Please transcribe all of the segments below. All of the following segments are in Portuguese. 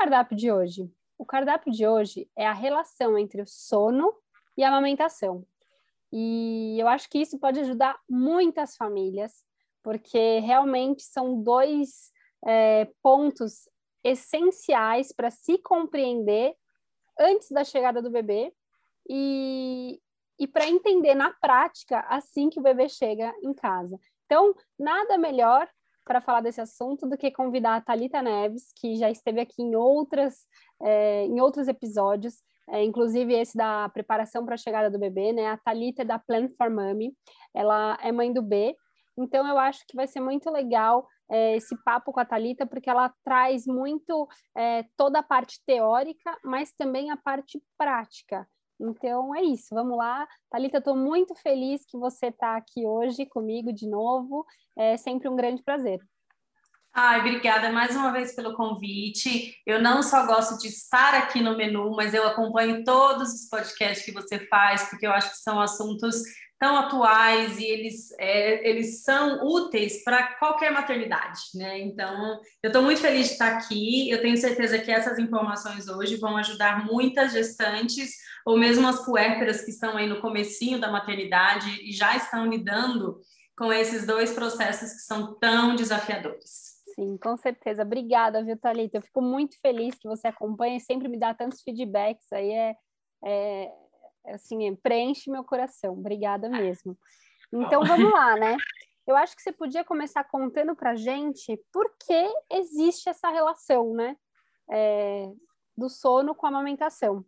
Cardápio de hoje? O cardápio de hoje é a relação entre o sono e a amamentação. E eu acho que isso pode ajudar muitas famílias, porque realmente são dois é, pontos essenciais para se compreender antes da chegada do bebê e, e para entender na prática assim que o bebê chega em casa. Então, nada melhor para falar desse assunto do que convidar a Talita Neves, que já esteve aqui em outras é, em outros episódios, é, inclusive esse da preparação para a chegada do bebê, né? A Talita é da Plan for Mommy, ela é mãe do B, então eu acho que vai ser muito legal é, esse papo com a Talita, porque ela traz muito é, toda a parte teórica, mas também a parte prática. Então é isso, vamos lá. Thalita, estou muito feliz que você está aqui hoje comigo de novo. É sempre um grande prazer. Ai, obrigada mais uma vez pelo convite. Eu não só gosto de estar aqui no menu, mas eu acompanho todos os podcasts que você faz, porque eu acho que são assuntos tão atuais e eles, é, eles são úteis para qualquer maternidade, né? Então, eu estou muito feliz de estar aqui. Eu tenho certeza que essas informações hoje vão ajudar muitas gestantes ou mesmo as puérperas que estão aí no comecinho da maternidade e já estão lidando com esses dois processos que são tão desafiadores. Sim, com certeza. Obrigada, viu, Thalita? Eu fico muito feliz que você acompanha e sempre me dá tantos feedbacks aí. É, é, assim, preenche meu coração. Obrigada mesmo. Então vamos lá, né? Eu acho que você podia começar contando para gente por que existe essa relação, né? É, do sono com a amamentação.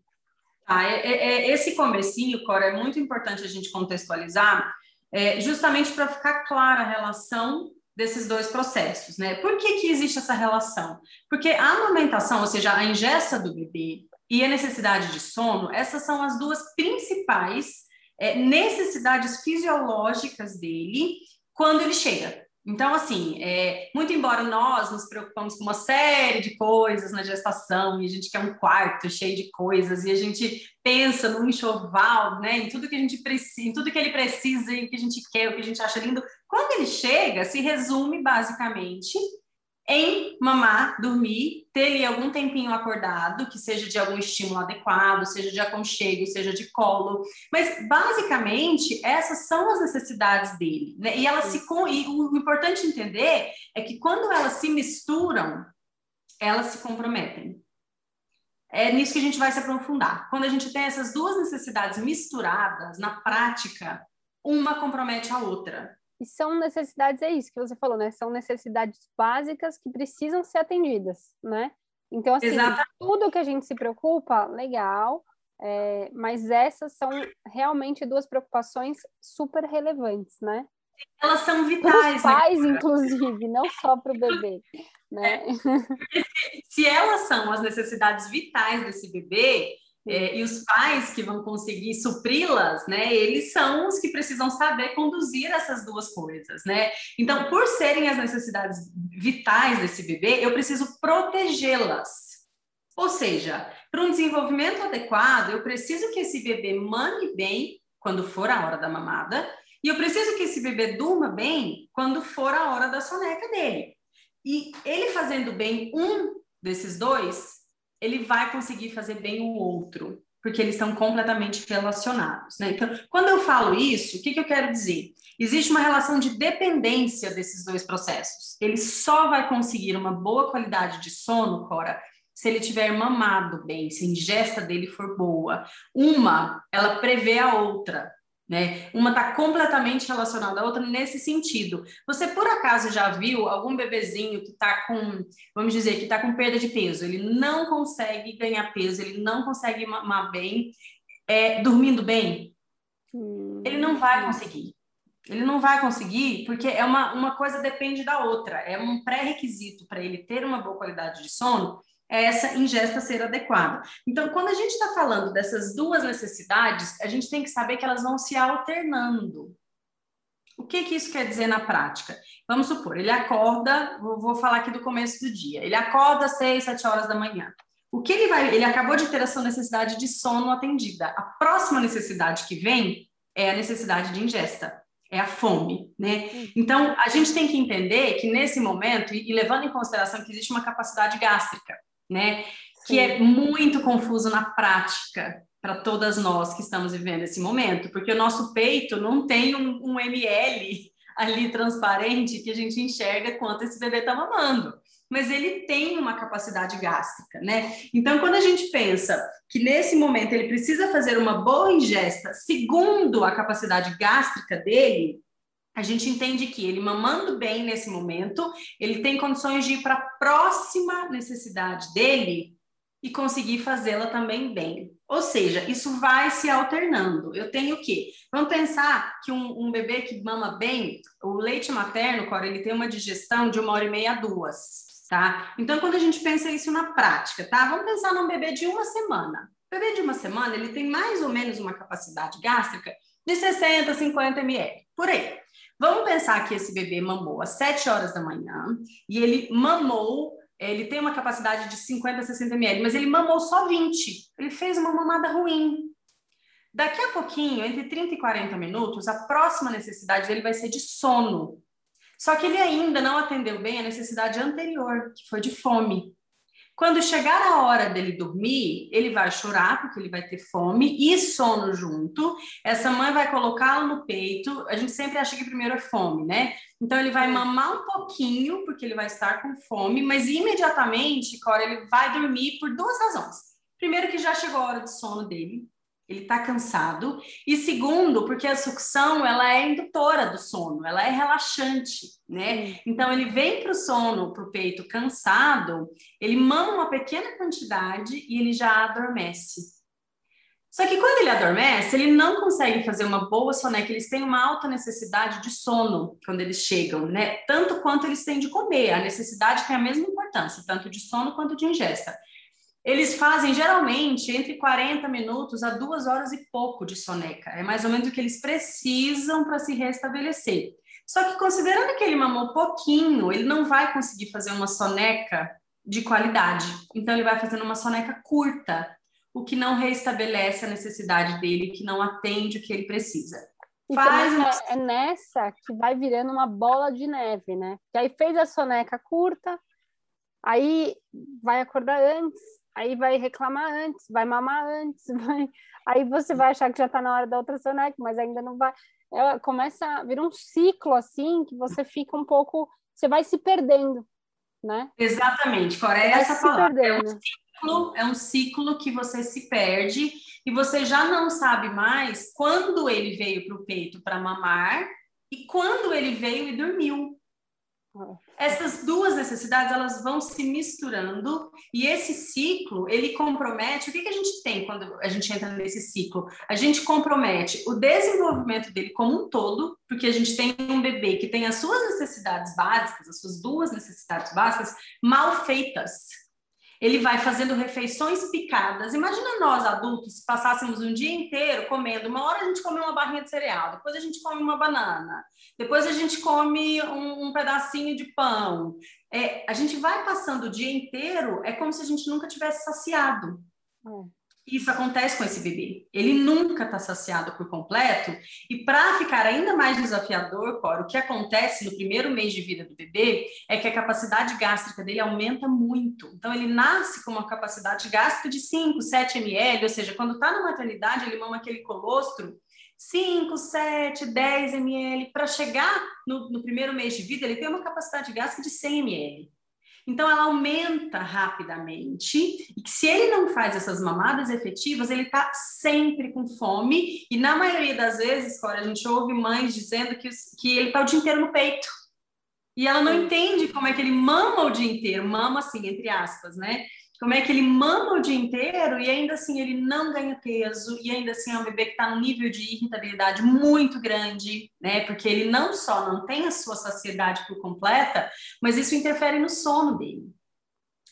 Tá, é, é, é esse comecinho, Cora, é muito importante a gente contextualizar, é, justamente para ficar clara a relação desses dois processos, né? Por que, que existe essa relação? Porque a amamentação, ou seja, a ingesta do bebê, e a necessidade de sono, essas são as duas principais é, necessidades fisiológicas dele quando ele chega. Então, assim, é, muito embora nós nos preocupamos com uma série de coisas na gestação, e a gente quer um quarto cheio de coisas, e a gente pensa no enxoval, né, em tudo que a gente precisa, em tudo que ele precisa, e o que a gente quer, o que a gente acha lindo, quando ele chega, se resume basicamente em mamar, dormir, ter ali algum tempinho acordado, que seja de algum estímulo adequado, seja de aconchego, seja de colo. Mas, basicamente, essas são as necessidades dele. Né? E elas se. E o importante entender é que quando elas se misturam, elas se comprometem. É nisso que a gente vai se aprofundar. Quando a gente tem essas duas necessidades misturadas, na prática, uma compromete a outra. E são necessidades, é isso que você falou, né? São necessidades básicas que precisam ser atendidas, né? Então, assim, Exatamente. tudo que a gente se preocupa, legal, é, mas essas são realmente duas preocupações super relevantes, né? Elas são vitais. Para os pais, né? inclusive, não só para o bebê. Né? É. Se elas são as necessidades vitais desse bebê, é, e os pais que vão conseguir supri-las, né, eles são os que precisam saber conduzir essas duas coisas, né? Então, por serem as necessidades vitais desse bebê, eu preciso protegê-las. Ou seja, para um desenvolvimento adequado, eu preciso que esse bebê mame bem quando for a hora da mamada, e eu preciso que esse bebê durma bem quando for a hora da soneca dele. E ele fazendo bem um desses dois, ele vai conseguir fazer bem o outro, porque eles estão completamente relacionados. Né? Então, quando eu falo isso, o que, que eu quero dizer? Existe uma relação de dependência desses dois processos. Ele só vai conseguir uma boa qualidade de sono, Cora, se ele tiver mamado bem, se a ingesta dele for boa. Uma, ela prevê a outra. Né? Uma está completamente relacionada à outra nesse sentido. Você por acaso já viu algum bebezinho que está com, vamos dizer, que está com perda de peso? Ele não consegue ganhar peso, ele não consegue mamar bem, é, dormindo bem? Hum. Ele não vai conseguir. Ele não vai conseguir, porque é uma, uma coisa depende da outra. É um pré-requisito para ele ter uma boa qualidade de sono, é essa ingesta ser adequada. Então, quando a gente está falando dessas duas necessidades, a gente tem que saber que elas vão se alternando. O que, que isso quer dizer na prática? Vamos supor, ele acorda, vou, falar aqui do começo do dia, ele acorda às seis, sete horas da manhã. O que ele vai, ele acabou de ter essa necessidade de sono atendida. A próxima necessidade que vem é a necessidade de ingesta, é a fome, né? Então, a gente tem que entender que nesse momento, e levando em consideração que existe uma capacidade gástrica, né? Que é muito confuso na prática para todas nós que estamos vivendo esse momento, porque o nosso peito não tem um, um ml ali transparente que a gente enxerga quanto esse bebê está mamando mas ele tem uma capacidade gástrica, né? Então, quando a gente pensa que nesse momento ele precisa fazer uma boa ingesta segundo a capacidade gástrica dele, a gente entende que ele mamando bem nesse momento, ele tem condições de ir para a próxima necessidade dele e conseguir fazê-la também bem. Ou seja, isso vai se alternando. Eu tenho o quê? Vamos pensar que um, um bebê que mama bem, o leite materno, Cora, ele tem uma digestão de uma hora e meia a duas tá? Então, quando a gente pensa isso na prática, tá? Vamos pensar num bebê de uma semana. O bebê de uma semana, ele tem mais ou menos uma capacidade gástrica de 60, 50 ml, por aí. Vamos pensar que esse bebê mamou às 7 horas da manhã e ele mamou, ele tem uma capacidade de 50, 60 ml, mas ele mamou só 20. Ele fez uma mamada ruim. Daqui a pouquinho, entre 30 e 40 minutos, a próxima necessidade dele vai ser de sono. Só que ele ainda não atendeu bem a necessidade anterior, que foi de fome. Quando chegar a hora dele dormir, ele vai chorar, porque ele vai ter fome e sono junto. Essa mãe vai colocá-lo no peito. A gente sempre acha que primeiro é fome, né? Então ele vai mamar um pouquinho, porque ele vai estar com fome, mas imediatamente, Cora, ele vai dormir por duas razões. Primeiro, que já chegou a hora de sono dele ele está cansado. E segundo, porque a sucção ela é indutora do sono, ela é relaxante, né? Então ele vem para o sono, para o peito cansado, ele mama uma pequena quantidade e ele já adormece. Só que quando ele adormece, ele não consegue fazer uma boa soneca, eles têm uma alta necessidade de sono quando eles chegam, né? Tanto quanto eles têm de comer, a necessidade tem a mesma importância, tanto de sono quanto de ingesta. Eles fazem geralmente entre 40 minutos a duas horas e pouco de soneca. É mais ou menos o que eles precisam para se restabelecer. Só que considerando que ele mamou pouquinho, ele não vai conseguir fazer uma soneca de qualidade. Então ele vai fazendo uma soneca curta, o que não restabelece a necessidade dele, que não atende o que ele precisa. Então, Faz uma... é nessa que vai virando uma bola de neve, né? Que aí fez a soneca curta, aí vai acordar antes, aí vai reclamar antes, vai mamar antes, vai... aí você vai achar que já está na hora da soneca, mas ainda não vai. Ela começa a vir um ciclo assim que você fica um pouco, você vai se perdendo, né? Exatamente, Cora, é essa palavra. É um, ciclo, é um ciclo que você se perde e você já não sabe mais quando ele veio para o peito para mamar e quando ele veio e dormiu. Essas duas necessidades elas vão se misturando e esse ciclo ele compromete o que, que a gente tem quando a gente entra nesse ciclo? A gente compromete o desenvolvimento dele como um todo, porque a gente tem um bebê que tem as suas necessidades básicas, as suas duas necessidades básicas mal feitas ele vai fazendo refeições picadas. Imagina nós adultos passássemos um dia inteiro comendo. Uma hora a gente come uma barrinha de cereal, depois a gente come uma banana, depois a gente come um, um pedacinho de pão. É, a gente vai passando o dia inteiro, é como se a gente nunca tivesse saciado. É. Isso acontece com esse bebê. Ele nunca está saciado por completo. E para ficar ainda mais desafiador, Coro, o que acontece no primeiro mês de vida do bebê é que a capacidade gástrica dele aumenta muito. Então, ele nasce com uma capacidade gástrica de 5, 7 ml, ou seja, quando está na maternidade, ele mama aquele colostro 5, 7, 10 ml. Para chegar no, no primeiro mês de vida, ele tem uma capacidade gástrica de 100 ml. Então, ela aumenta rapidamente, e que se ele não faz essas mamadas efetivas, ele está sempre com fome, e na maioria das vezes, Cora, a gente ouve mães dizendo que, que ele está o dia inteiro no peito. E ela não entende como é que ele mama o dia inteiro, mama assim, entre aspas, né? Como é que ele mama o dia inteiro e ainda assim ele não ganha peso, e ainda assim é um bebê que está num nível de irritabilidade muito grande, né? Porque ele não só não tem a sua saciedade por completa, mas isso interfere no sono dele.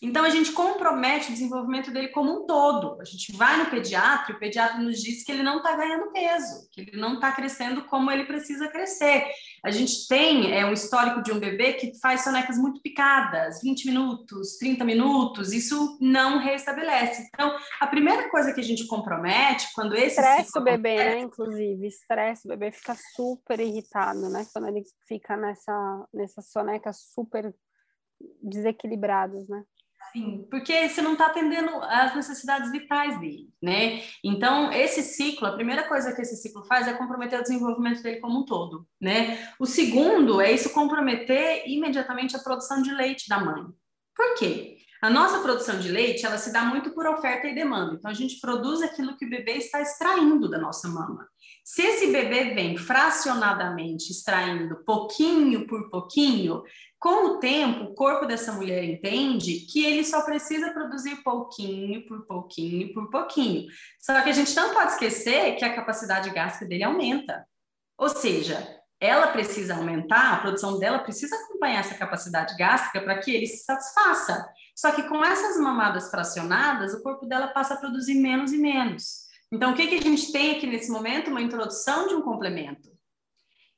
Então, a gente compromete o desenvolvimento dele como um todo. A gente vai no pediatra e o pediatra nos diz que ele não está ganhando peso, que ele não está crescendo como ele precisa crescer. A gente tem é, um histórico de um bebê que faz sonecas muito picadas, 20 minutos, 30 minutos, isso não restabelece. Então, a primeira coisa que a gente compromete quando esse. Estresse o bebê, acontece... né? Inclusive, estresse, o bebê fica super irritado, né? Quando ele fica nessa, nessa soneca super desequilibrados, né? Sim, porque você não está atendendo às necessidades vitais dele, né? Então, esse ciclo, a primeira coisa que esse ciclo faz é comprometer o desenvolvimento dele como um todo, né? O segundo é isso comprometer imediatamente a produção de leite da mãe. Por quê? A nossa produção de leite, ela se dá muito por oferta e demanda. Então, a gente produz aquilo que o bebê está extraindo da nossa mama. Se esse bebê vem fracionadamente extraindo pouquinho por pouquinho, com o tempo, o corpo dessa mulher entende que ele só precisa produzir pouquinho por pouquinho por pouquinho. Só que a gente não pode esquecer que a capacidade gástrica dele aumenta. Ou seja, ela precisa aumentar, a produção dela precisa acompanhar essa capacidade gástrica para que ele se satisfaça. Só que com essas mamadas fracionadas, o corpo dela passa a produzir menos e menos. Então, o que, que a gente tem aqui nesse momento? Uma introdução de um complemento.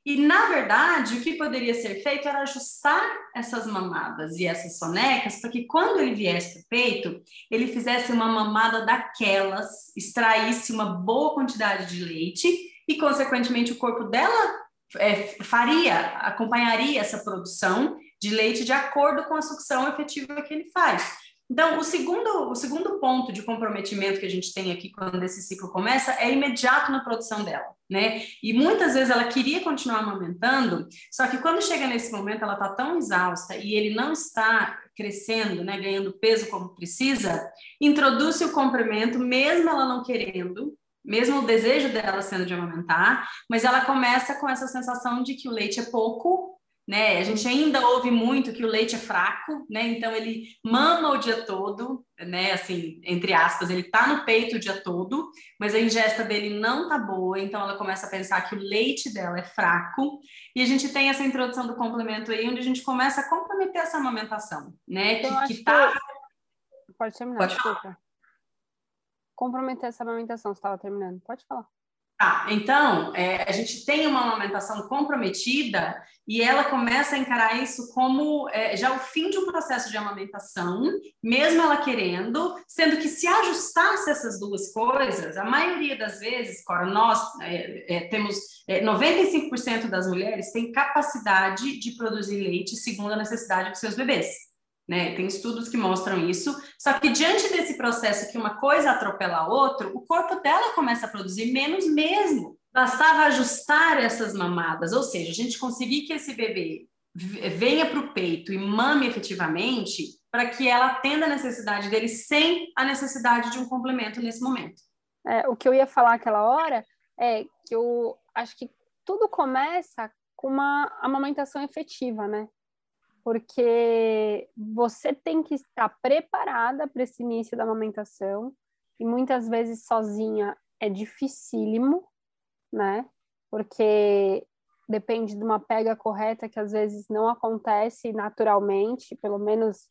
E, na verdade, o que poderia ser feito era ajustar essas mamadas e essas sonecas para que, quando ele viesse para o peito, ele fizesse uma mamada daquelas, extraísse uma boa quantidade de leite e, consequentemente, o corpo dela é, faria, acompanharia essa produção de leite de acordo com a sucção efetiva que ele faz. Então, o segundo, o segundo ponto de comprometimento que a gente tem aqui quando esse ciclo começa é imediato na produção dela, né? E muitas vezes ela queria continuar amamentando, só que quando chega nesse momento ela está tão exausta e ele não está crescendo, né, ganhando peso como precisa, introduz o complemento, mesmo ela não querendo, mesmo o desejo dela sendo de amamentar, mas ela começa com essa sensação de que o leite é pouco né? A gente ainda ouve muito que o leite é fraco, né? Então ele mama o dia todo, né? Assim, entre aspas, ele tá no peito o dia todo, mas a ingesta dele não tá boa, então ela começa a pensar que o leite dela é fraco, e a gente tem essa introdução do complemento aí, onde a gente começa a comprometer essa amamentação, né? Então, que, que tá. Que... Pode terminar, Pode desculpa. Comprometer essa amamentação, você estava terminando. Pode falar. Tá, então, é, a gente tem uma amamentação comprometida e ela começa a encarar isso como é, já o fim de um processo de amamentação, mesmo ela querendo, sendo que se ajustasse essas duas coisas, a maioria das vezes, Cora, nós é, é temos 95% é, das mulheres têm capacidade de produzir leite segundo a necessidade dos seus bebês. Né? Tem estudos que mostram isso. Só que diante desse processo que uma coisa atropela a outra, o corpo dela começa a produzir menos mesmo. Bastava ajustar essas mamadas, ou seja, a gente conseguir que esse bebê venha para o peito e mame efetivamente, para que ela atenda a necessidade dele sem a necessidade de um complemento nesse momento. É, o que eu ia falar aquela hora é que eu acho que tudo começa com uma amamentação efetiva, né? Porque você tem que estar preparada para esse início da amamentação e muitas vezes sozinha é dificílimo, né? Porque depende de uma pega correta que às vezes não acontece naturalmente, pelo menos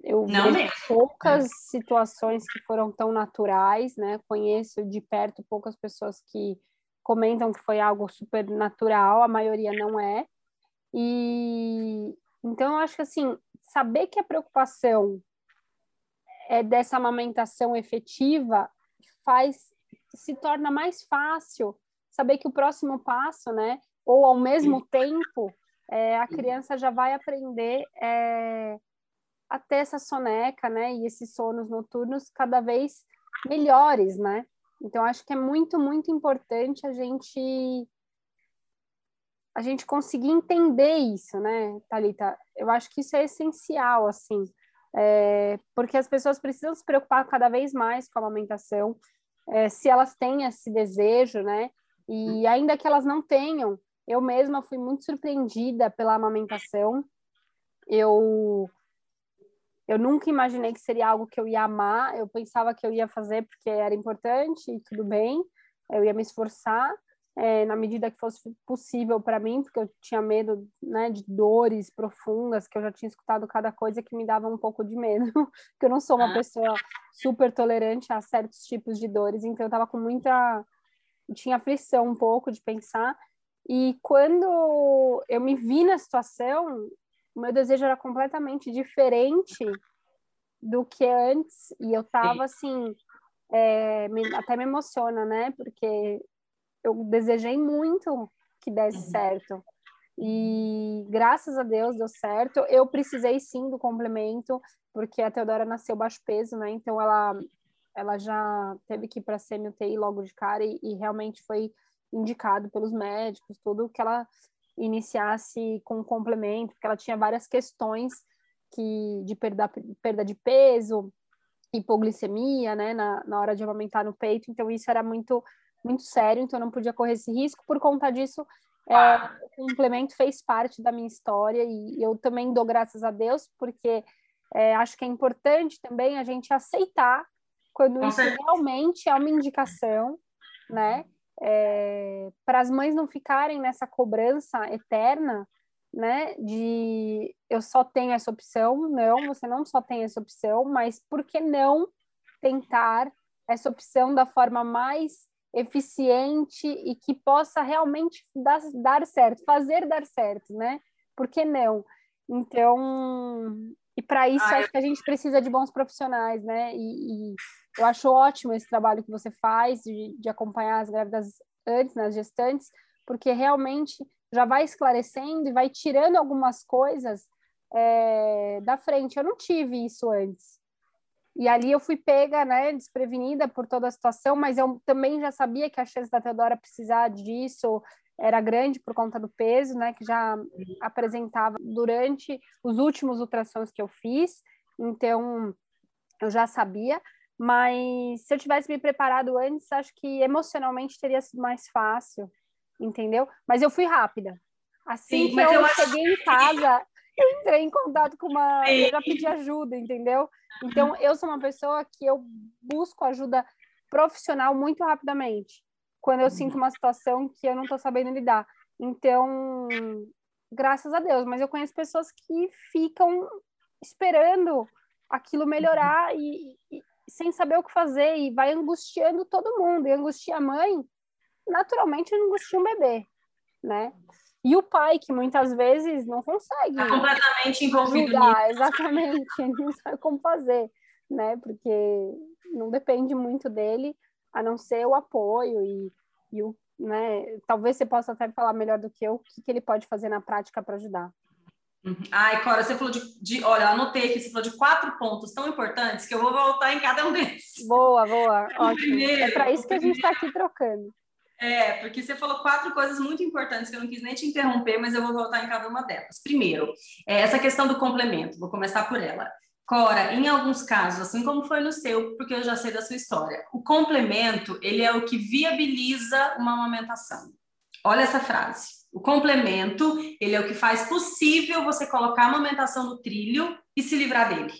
eu não vejo poucas situações que foram tão naturais, né? Conheço de perto poucas pessoas que comentam que foi algo super natural, a maioria não é. E, então, eu acho que assim, saber que a preocupação é dessa amamentação efetiva faz se torna mais fácil saber que o próximo passo, né, ou ao mesmo tempo, é, a criança já vai aprender é, a ter essa soneca, né, e esses sonos noturnos cada vez melhores, né? Então, acho que é muito, muito importante a gente a gente conseguir entender isso, né, Talita? Eu acho que isso é essencial, assim, é, porque as pessoas precisam se preocupar cada vez mais com a amamentação, é, se elas têm esse desejo, né? E ainda que elas não tenham, eu mesma fui muito surpreendida pela amamentação. Eu Eu nunca imaginei que seria algo que eu ia amar. Eu pensava que eu ia fazer porque era importante e tudo bem. Eu ia me esforçar é, na medida que fosse possível para mim, porque eu tinha medo né, de dores profundas, que eu já tinha escutado cada coisa que me dava um pouco de medo, porque eu não sou uma ah. pessoa super tolerante a certos tipos de dores, então eu estava com muita. tinha aflição um pouco de pensar. E quando eu me vi na situação, o meu desejo era completamente diferente do que antes, e eu tava assim, é, me, até me emociona, né? Porque eu desejei muito que desse uhum. certo. E graças a Deus deu certo. Eu precisei sim do complemento, porque a Teodora nasceu baixo peso, né? Então ela, ela já teve que ir para a CMUTI logo de cara e, e realmente foi indicado pelos médicos, tudo que ela iniciasse com complemento, porque ela tinha várias questões que de perda, perda de peso, hipoglicemia, né, na, na hora de amamentar no peito, então isso era muito muito sério, então eu não podia correr esse risco, por conta disso é, o complemento fez parte da minha história e eu também dou graças a Deus, porque é, acho que é importante também a gente aceitar quando isso realmente é uma indicação, né? é, para as mães não ficarem nessa cobrança eterna, né, de eu só tenho essa opção, não, você não só tem essa opção, mas por que não tentar essa opção da forma mais eficiente e que possa realmente dar, dar certo, fazer dar certo, né? Por que não? Então, e para isso ah, acho eu... que a gente precisa de bons profissionais, né? E, e eu acho ótimo esse trabalho que você faz de, de acompanhar as grávidas antes, nas gestantes, porque realmente já vai esclarecendo e vai tirando algumas coisas é, da frente. Eu não tive isso antes. E ali eu fui pega, né, desprevenida por toda a situação, mas eu também já sabia que a chance da Teodora precisar disso era grande por conta do peso, né, que já apresentava durante os últimos ultrassons que eu fiz. Então, eu já sabia. Mas se eu tivesse me preparado antes, acho que emocionalmente teria sido mais fácil, entendeu? Mas eu fui rápida. Assim Sim, que eu, eu cheguei em casa, eu entrei em contato com uma. Eu já pedi ajuda, entendeu? Então, eu sou uma pessoa que eu busco ajuda profissional muito rapidamente, quando eu sinto uma situação que eu não estou sabendo lidar. Então, graças a Deus, mas eu conheço pessoas que ficam esperando aquilo melhorar e, e, sem saber o que fazer e vai angustiando todo mundo. E angustia a mãe, naturalmente angustia um bebê, né? E o pai, que muitas vezes não consegue. Está completamente envolvido ajudar, nisso. Exatamente, ele não sabe como fazer, né? Porque não depende muito dele, a não ser o apoio e, e o, né? Talvez você possa até falar melhor do que eu o que, que ele pode fazer na prática para ajudar. Uhum. Ai, Cora, você falou de, de, Olha, anotei aqui, você falou de quatro pontos tão importantes que eu vou voltar em cada um deles. Boa, boa. Ótimo. Primeiro, é para isso que a gente está aqui trocando. É, porque você falou quatro coisas muito importantes que eu não quis nem te interromper, mas eu vou voltar em cada uma delas. Primeiro, é essa questão do complemento, vou começar por ela. Cora, em alguns casos, assim como foi no seu, porque eu já sei da sua história, o complemento, ele é o que viabiliza uma amamentação. Olha essa frase. O complemento, ele é o que faz possível você colocar a amamentação no trilho e se livrar dele.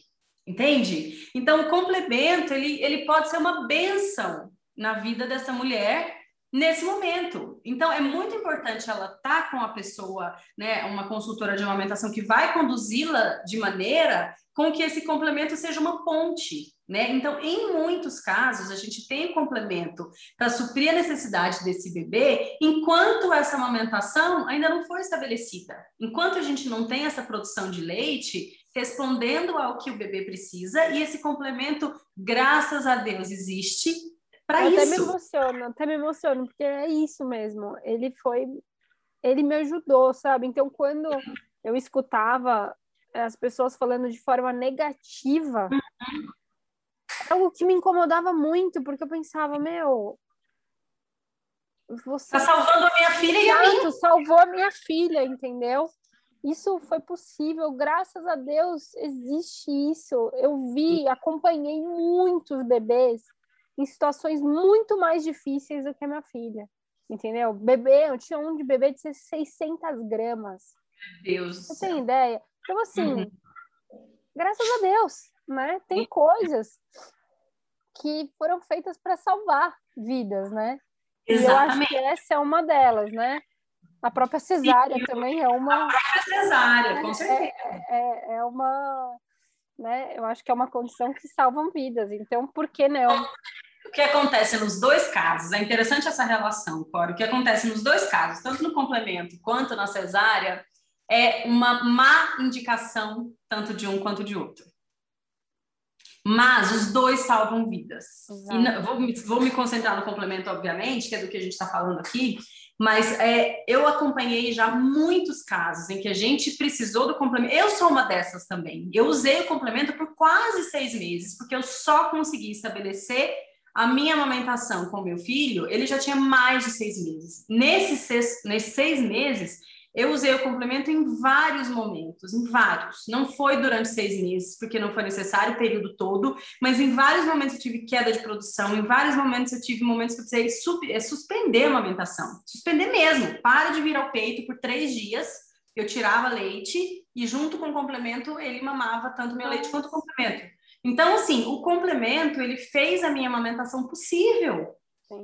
Entende? Então, o complemento, ele, ele pode ser uma benção na vida dessa mulher nesse momento. Então, é muito importante ela estar tá com a pessoa, né, uma consultora de amamentação que vai conduzi-la de maneira com que esse complemento seja uma ponte, né? Então, em muitos casos, a gente tem um complemento para suprir a necessidade desse bebê, enquanto essa amamentação ainda não foi estabelecida. Enquanto a gente não tem essa produção de leite respondendo ao que o bebê precisa, e esse complemento, graças a Deus, existe para isso. Até me emociono, até me emociono, porque é isso mesmo. Ele foi, ele me ajudou, sabe? Então, quando eu escutava as pessoas falando de forma negativa, uhum. algo que me incomodava muito, porque eu pensava, meu, você tá salvando a minha filha e a mim. salvou a minha filha, entendeu? Isso foi possível, graças a Deus existe isso. Eu vi, acompanhei muitos bebês em situações muito mais difíceis do que a minha filha, entendeu? Bebê, eu tinha um de bebê de 600 gramas. Meu Deus. Você tem ideia? Então, assim, uhum. graças a Deus, né? Tem coisas que foram feitas para salvar vidas, né? Exatamente. E eu acho que essa é uma delas, né? A própria cesárea Sim, também é uma. A própria cesárea, com é, certeza. É, é, é, uma. Né? Eu acho que é uma condição que salvam vidas. Então, por que não? O que acontece nos dois casos? É interessante essa relação, Cora. O que acontece nos dois casos, tanto no complemento quanto na cesárea, é uma má indicação, tanto de um quanto de outro. Mas os dois salvam vidas. E vou, vou, me concentrar no complemento, obviamente, que é do que a gente está falando aqui, mas é, eu acompanhei já muitos casos em que a gente precisou do complemento. Eu sou uma dessas também. Eu usei o complemento por quase seis meses, porque eu só consegui estabelecer a minha amamentação com meu filho. Ele já tinha mais de seis meses. Nesses seis, nesses seis meses, eu usei o complemento em vários momentos, em vários. Não foi durante seis meses, porque não foi necessário o período todo, mas em vários momentos eu tive queda de produção, em vários momentos eu tive momentos que eu precisei é, suspender a amamentação. Suspender mesmo. Para de vir ao peito por três dias, eu tirava leite e junto com o complemento ele mamava tanto meu leite quanto o complemento. Então, assim, o complemento ele fez a minha amamentação possível.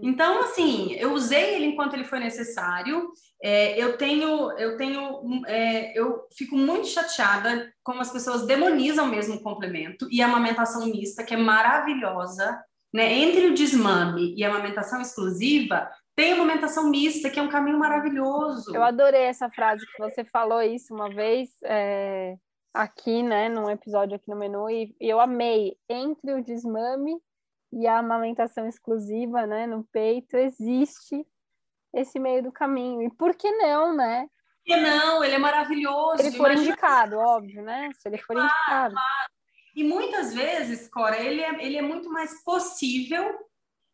Então, assim, eu usei ele enquanto ele foi necessário. É, eu tenho, eu tenho, é, eu fico muito chateada como as pessoas demonizam mesmo o complemento e a amamentação mista, que é maravilhosa, né? Entre o desmame e a amamentação exclusiva, tem a amamentação mista, que é um caminho maravilhoso. Eu adorei essa frase que você falou isso uma vez é, aqui, né, num episódio aqui no menu, e, eu amei. Entre o desmame e a amamentação exclusiva, né, no peito, existe esse meio do caminho. E por que não, né? Por que não? Ele é maravilhoso. Se ele for Imagina... indicado, óbvio, né? Se ele for claro, indicado. Claro. E muitas vezes, Cora, ele é, ele é muito mais possível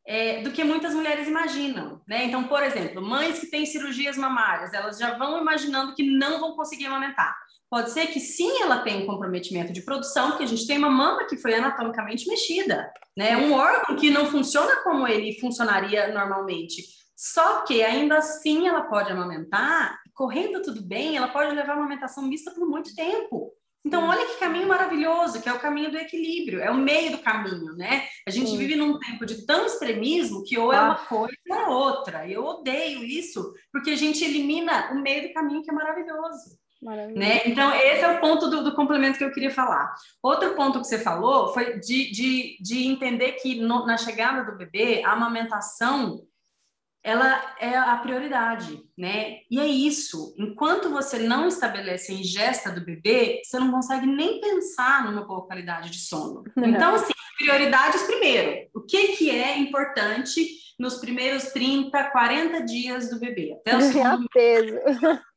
é, do que muitas mulheres imaginam, né? Então, por exemplo, mães que têm cirurgias mamárias, elas já vão imaginando que não vão conseguir amamentar. Pode ser que sim, ela tenha um comprometimento de produção, porque a gente tem uma mama que foi anatomicamente mexida, né? Um órgão que não funciona como ele funcionaria normalmente. Só que ainda assim ela pode amamentar, correndo tudo bem, ela pode levar a amamentação mista por muito tempo. Então, olha que caminho maravilhoso, que é o caminho do equilíbrio, é o meio do caminho, né? A gente Sim. vive num tempo de tão extremismo que ou é uma coisa ou é outra. Eu odeio isso, porque a gente elimina o meio do caminho que é maravilhoso. Né? Então, esse é o ponto do, do, complemento que eu queria falar. Outro ponto que você falou foi de, de, de entender que no, na chegada do bebê, a amamentação ela é a prioridade, né? E é isso. Enquanto você não estabelece a ingesta do bebê, você não consegue nem pensar numa boa qualidade de sono. Então, assim, prioridades primeiro. O que, que é importante nos primeiros 30, 40 dias do bebê? Até o sono... peso.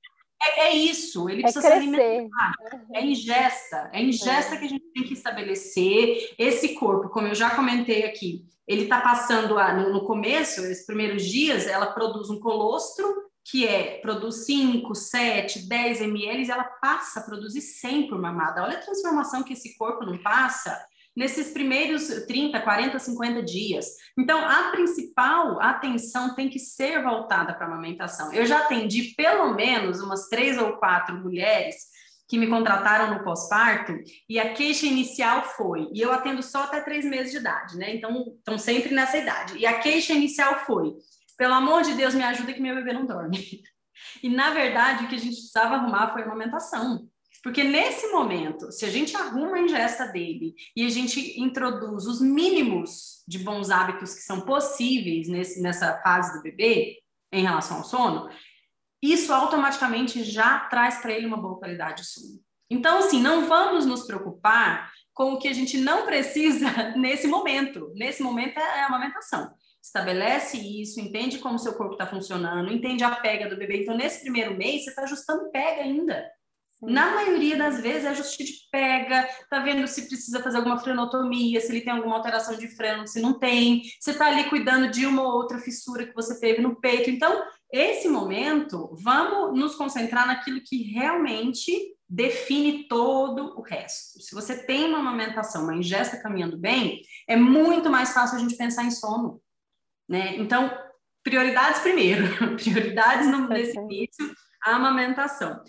É, é isso, ele é precisa crescer. se alimentar. É ingesta, é ingesta é. que a gente tem que estabelecer. Esse corpo, como eu já comentei aqui, ele está passando a, no, no começo, esses primeiros dias, ela produz um colostro, que é, produz 5, 7, 10 ml, e ela passa a produzir 100 por mamada. Olha a transformação que esse corpo não passa nesses primeiros 30, 40, 50 dias. Então, a principal atenção tem que ser voltada para a amamentação. Eu já atendi pelo menos umas três ou quatro mulheres que me contrataram no pós-parto e a queixa inicial foi, e eu atendo só até três meses de idade, né? Então, estão sempre nessa idade. E a queixa inicial foi, pelo amor de Deus, me ajuda que meu bebê não dorme. E, na verdade, o que a gente precisava arrumar foi a amamentação. Porque nesse momento, se a gente arruma a ingesta dele e a gente introduz os mínimos de bons hábitos que são possíveis nesse, nessa fase do bebê em relação ao sono, isso automaticamente já traz para ele uma boa qualidade de sono. Então, assim, não vamos nos preocupar com o que a gente não precisa nesse momento. Nesse momento é a amamentação. Estabelece isso, entende como seu corpo está funcionando, entende a pega do bebê. Então, nesse primeiro mês, você está ajustando pega ainda. Na maioria das vezes é ajuste de pega, tá vendo se precisa fazer alguma frenotomia, se ele tem alguma alteração de freno, se não tem, você tá ali cuidando de uma ou outra fissura que você teve no peito. Então, esse momento, vamos nos concentrar naquilo que realmente define todo o resto. Se você tem uma amamentação, uma ingesta caminhando bem, é muito mais fácil a gente pensar em sono, né? Então, prioridades primeiro, prioridades no, nesse início, a amamentação.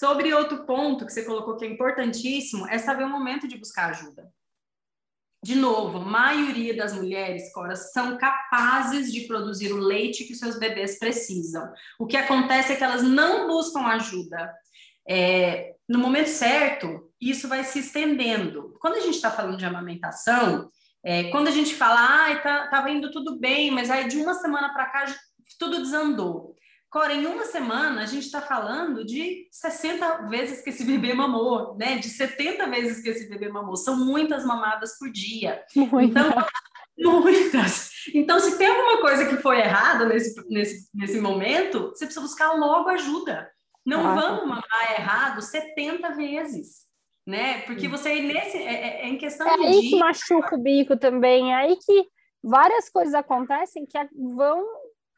Sobre outro ponto que você colocou que é importantíssimo, é saber o momento de buscar ajuda. De novo, a maioria das mulheres, Cora, são capazes de produzir o leite que seus bebês precisam. O que acontece é que elas não buscam ajuda. É, no momento certo, isso vai se estendendo. Quando a gente está falando de amamentação, é, quando a gente fala, ah, tá, tava indo tudo bem, mas aí de uma semana para cá tudo desandou. Cora, em uma semana a gente está falando de 60 vezes que esse bebê mamou, né? De 70 vezes que esse bebê mamou. São muitas mamadas por dia. Muitas. Então, muitas. Então, se tem alguma coisa que foi errada nesse, nesse, nesse momento, você precisa buscar logo ajuda. Não ah, vamos mamar errado 70 vezes, né? Porque você nesse é, é, é em questão é de aí que machuca o bico também, é aí que várias coisas acontecem que vão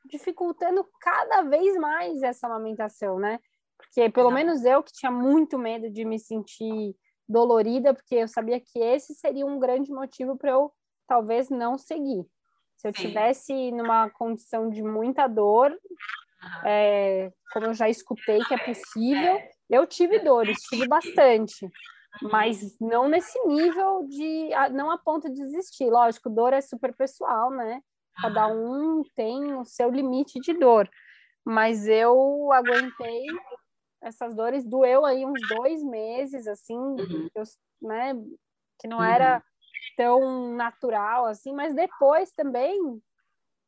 dificultando cada vez mais essa amamentação, né? Porque pelo Não. menos eu que tinha muito medo de me sentir dolorida, porque eu sabia que esse seria um grande motivo para eu talvez não seguir. Se eu Sim. tivesse numa condição de muita dor, é, como eu já escutei que é possível, eu tive dores, tive bastante, mas não nesse nível de, não a ponto de desistir. Lógico, dor é super pessoal, né? Cada um tem o seu limite de dor. Mas eu aguentei essas dores, doeu aí uns dois meses, assim, uhum. eu, né? Que não era uhum. tão natural, assim, mas depois também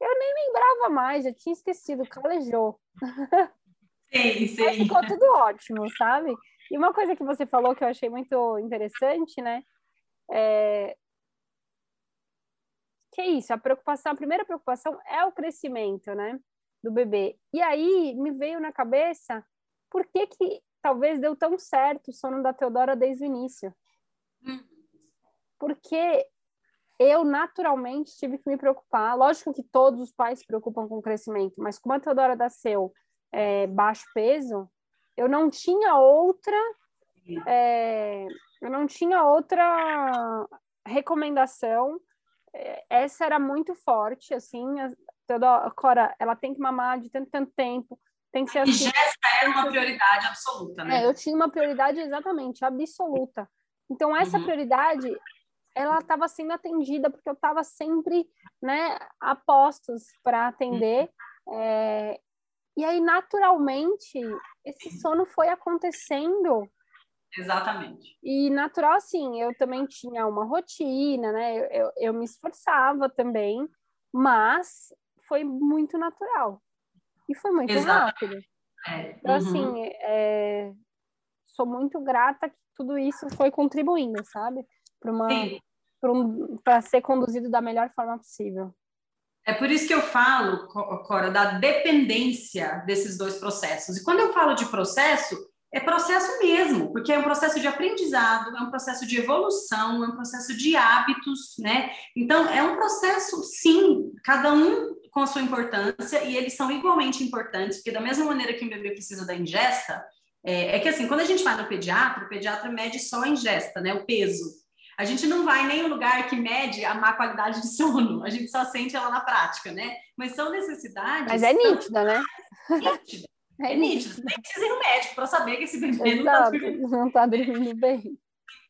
eu nem lembrava mais, já tinha esquecido, calejou. Sim, sim. Mas ficou tudo ótimo, sabe? E uma coisa que você falou que eu achei muito interessante, né? É, que é isso, a preocupação, a primeira preocupação é o crescimento, né, do bebê. E aí me veio na cabeça por que que talvez deu tão certo o sono da Teodora desde o início. Porque eu naturalmente tive que me preocupar. Lógico que todos os pais se preocupam com o crescimento, mas como a Teodora nasceu é, baixo peso, eu não tinha outra, é, eu não tinha outra recomendação essa era muito forte, assim, a, toda, Cora, ela tem que mamar de tanto, tanto tempo, tem que ser assim. E Jéssica era uma prioridade absoluta, né? É, eu tinha uma prioridade exatamente, absoluta. Então, essa uhum. prioridade, ela estava sendo atendida, porque eu estava sempre, né, a postos para atender, uhum. é, e aí, naturalmente, esse sono foi acontecendo Exatamente. E natural, assim, eu também tinha uma rotina, né? Eu, eu, me esforçava também, mas foi muito natural. E foi muito Exatamente. rápido. É. Então, assim, uhum. assim, é, sou muito grata que tudo isso foi contribuindo, sabe? Para uma para um, ser conduzido da melhor forma possível. É por isso que eu falo, Cora, da dependência desses dois processos. E quando eu falo de processo, é processo mesmo, porque é um processo de aprendizado, é um processo de evolução, é um processo de hábitos, né? Então, é um processo, sim, cada um com a sua importância, e eles são igualmente importantes, porque da mesma maneira que um bebê precisa da ingesta, é, é que assim, quando a gente vai no pediatra, o pediatra mede só a ingesta, né? O peso. A gente não vai em nenhum lugar que mede a má qualidade de sono, a gente só sente ela na prática, né? Mas são necessidades. Mas é nítida, né? Nítida. É, é nítido, nem precisa ir no médico para saber que esse bebê não está dormindo. Não está dormindo bem.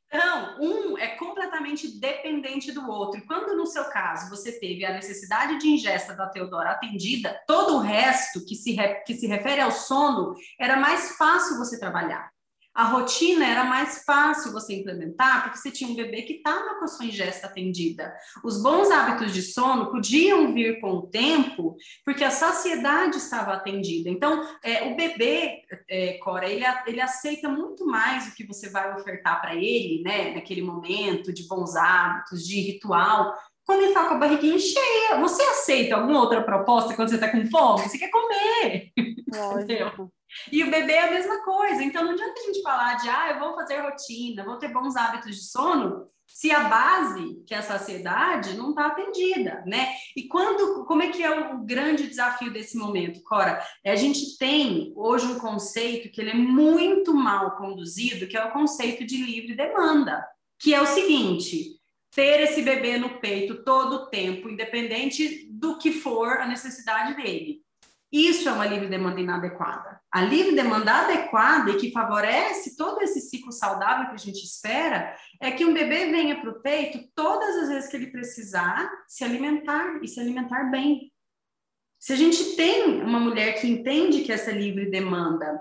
Então, um é completamente dependente do outro. E quando, no seu caso, você teve a necessidade de ingesta da Teodora atendida, todo o resto que se, re... que se refere ao sono era mais fácil você trabalhar a rotina era mais fácil você implementar, porque você tinha um bebê que estava com a sua ingesta atendida. Os bons hábitos de sono podiam vir com o tempo, porque a saciedade estava atendida. Então, é, o bebê, é, Cora, ele, ele aceita muito mais o que você vai ofertar para ele, né, naquele momento de bons hábitos, de ritual, quando ele está com a barriguinha cheia. Você aceita alguma outra proposta quando você está com fome? Você quer comer. Lógico. E o bebê é a mesma coisa. Então, não adianta a gente falar de, ah, eu vou fazer rotina, vou ter bons hábitos de sono, se a base, que é a saciedade, não está atendida, né? E quando, como é que é o grande desafio desse momento, Cora? É, a gente tem hoje um conceito que ele é muito mal conduzido, que é o conceito de livre demanda, que é o seguinte: ter esse bebê no peito todo o tempo, independente do que for a necessidade dele. Isso é uma livre demanda inadequada. A livre demanda adequada e que favorece todo esse ciclo saudável que a gente espera é que um bebê venha para o peito todas as vezes que ele precisar se alimentar e se alimentar bem. Se a gente tem uma mulher que entende que essa livre demanda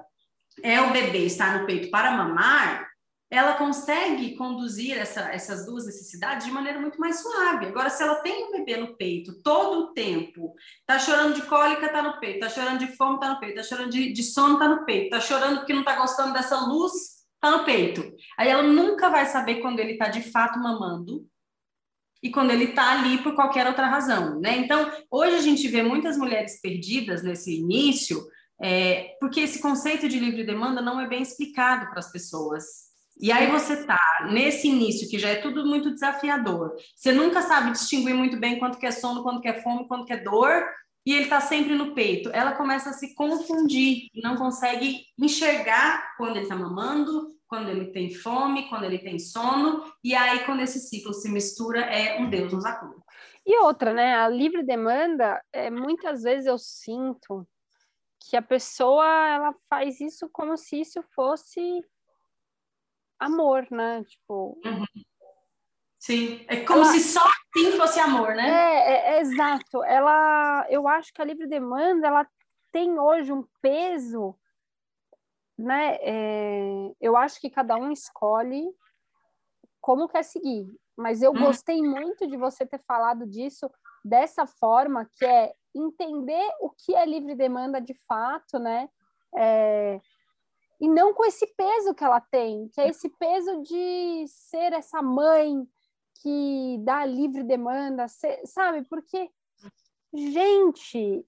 é o bebê estar no peito para mamar, ela consegue conduzir essa, essas duas necessidades de maneira muito mais suave. Agora, se ela tem um bebê no peito todo o tempo, tá chorando de cólica, tá no peito, tá chorando de fome, tá no peito, tá chorando de, de sono, tá no peito, tá chorando porque não tá gostando dessa luz, tá no peito. Aí ela nunca vai saber quando ele tá de fato mamando e quando ele tá ali por qualquer outra razão, né? Então, hoje a gente vê muitas mulheres perdidas nesse início, é, porque esse conceito de livre demanda não é bem explicado para as pessoas. E aí você tá nesse início que já é tudo muito desafiador. Você nunca sabe distinguir muito bem quanto que é sono, quanto que é fome, quanto que é dor, e ele tá sempre no peito. Ela começa a se confundir, não consegue enxergar quando ele tá mamando, quando ele tem fome, quando ele tem sono, e aí quando esse ciclo se mistura é um Deus nos acuda. E outra, né? A livre demanda, é, muitas vezes eu sinto que a pessoa ela faz isso como se isso fosse amor, né? Tipo. Uhum. Sim, é como ela... se só assim fosse amor, né? É, é, é, exato. Ela, eu acho que a livre demanda, ela tem hoje um peso, né? É, eu acho que cada um escolhe como quer seguir. Mas eu hum. gostei muito de você ter falado disso dessa forma, que é entender o que é livre demanda de fato, né? É, e não com esse peso que ela tem, que é esse peso de ser essa mãe que dá livre demanda, sabe? Porque, gente,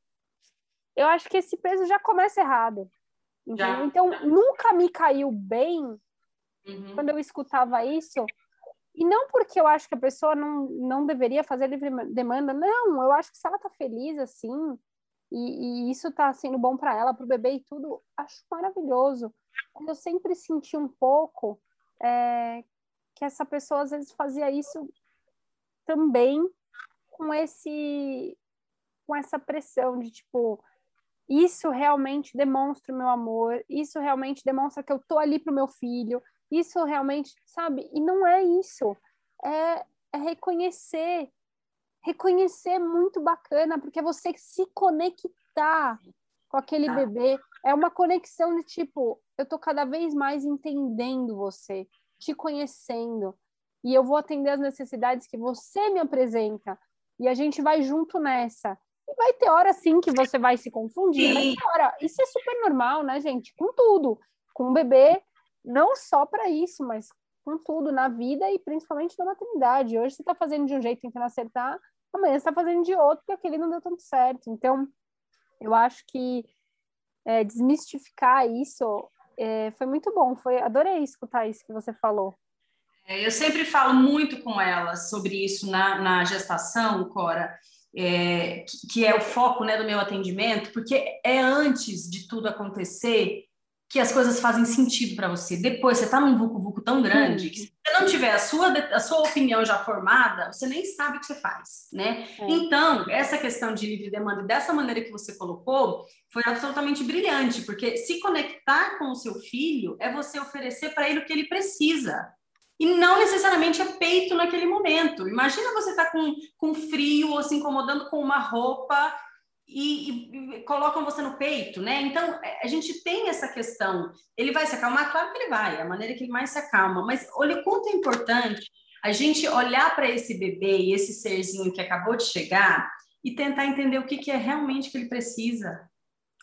eu acho que esse peso já começa errado. Então, nunca me caiu bem uhum. quando eu escutava isso. E não porque eu acho que a pessoa não, não deveria fazer livre demanda, não. Eu acho que se ela tá feliz assim, e, e isso tá sendo bom para ela, para o bebê e tudo, acho maravilhoso eu sempre senti um pouco é, que essa pessoa às vezes fazia isso também com esse com essa pressão de tipo isso realmente demonstra o meu amor, isso realmente demonstra que eu tô ali pro meu filho, isso realmente, sabe? E não é isso. É, é reconhecer. Reconhecer é muito bacana, porque é você se conectar com aquele bebê. É uma conexão de tipo, eu tô cada vez mais entendendo você, te conhecendo, e eu vou atender as necessidades que você me apresenta, e a gente vai junto nessa. E vai ter hora sim que você vai se confundir, ter hora. Isso é super normal, né, gente? Com tudo, com o bebê, não só para isso, mas com tudo na vida e principalmente na maternidade. Hoje você está fazendo de um jeito tentando acertar, amanhã você está fazendo de outro porque aquele não deu tanto certo. Então, eu acho que é, desmistificar isso é, foi muito bom. Foi, adorei escutar isso que você falou. É, eu sempre falo muito com elas sobre isso na, na gestação, Cora, é, que, que, é o foco né, do meu atendimento, porque é antes de tudo acontecer que as coisas fazem sentido para você. Depois, você está num vucu-vucu tão grande que se você não tiver a sua, a sua opinião já formada, você nem sabe o que você faz, né? É. Então, essa questão de livre demanda, dessa maneira que você colocou, foi absolutamente brilhante, porque se conectar com o seu filho é você oferecer para ele o que ele precisa. E não necessariamente é peito naquele momento. Imagina você estar tá com, com frio ou se incomodando com uma roupa e, e, colocam você no peito, né? Então, é, a gente tem essa questão. Ele vai se acalmar? Claro que ele vai, é a maneira que ele mais se acalma. Mas olha o quanto é importante a gente olhar para esse bebê e esse serzinho que acabou de chegar e tentar entender o que, que é realmente que ele precisa.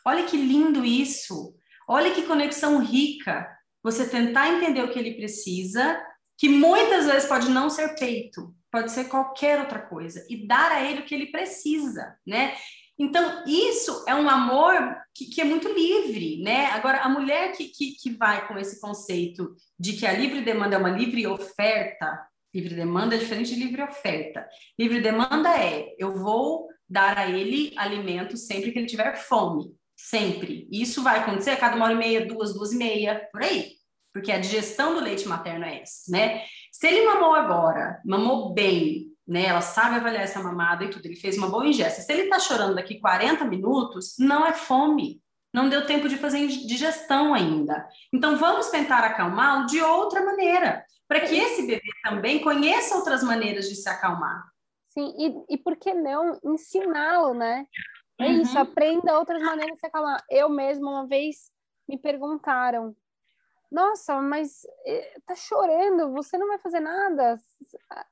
Olha que lindo isso! Olha que conexão rica você tentar entender o que ele precisa, que muitas vezes pode não ser peito, pode ser qualquer outra coisa, e dar a ele o que ele precisa, né? Então, isso é um amor que, que, é muito livre, né? Agora, a mulher que, que, que vai com esse conceito de que a livre demanda é uma livre oferta, livre demanda é diferente de livre oferta. Livre demanda é, eu vou dar a ele alimento sempre que ele tiver fome, sempre. Isso vai acontecer a cada uma hora e meia, duas, duas e meia, por aí. Porque a digestão do leite materno é essa, né? Se ele mamou agora, mamou bem, né? Ela sabe avaliar essa mamada e tudo. Ele fez uma boa ingesta. Se ele está chorando daqui 40 minutos, não é fome. Não deu tempo de fazer digestão ainda. Então, vamos tentar acalmá-lo de outra maneira, para que esse bebê também conheça outras maneiras de se acalmar. Sim, e, e por que não ensiná-lo, né? É uhum. isso, aprenda outras maneiras de se acalmar. Eu mesma, uma vez, me perguntaram, nossa, mas eh, tá chorando, você não vai fazer nada?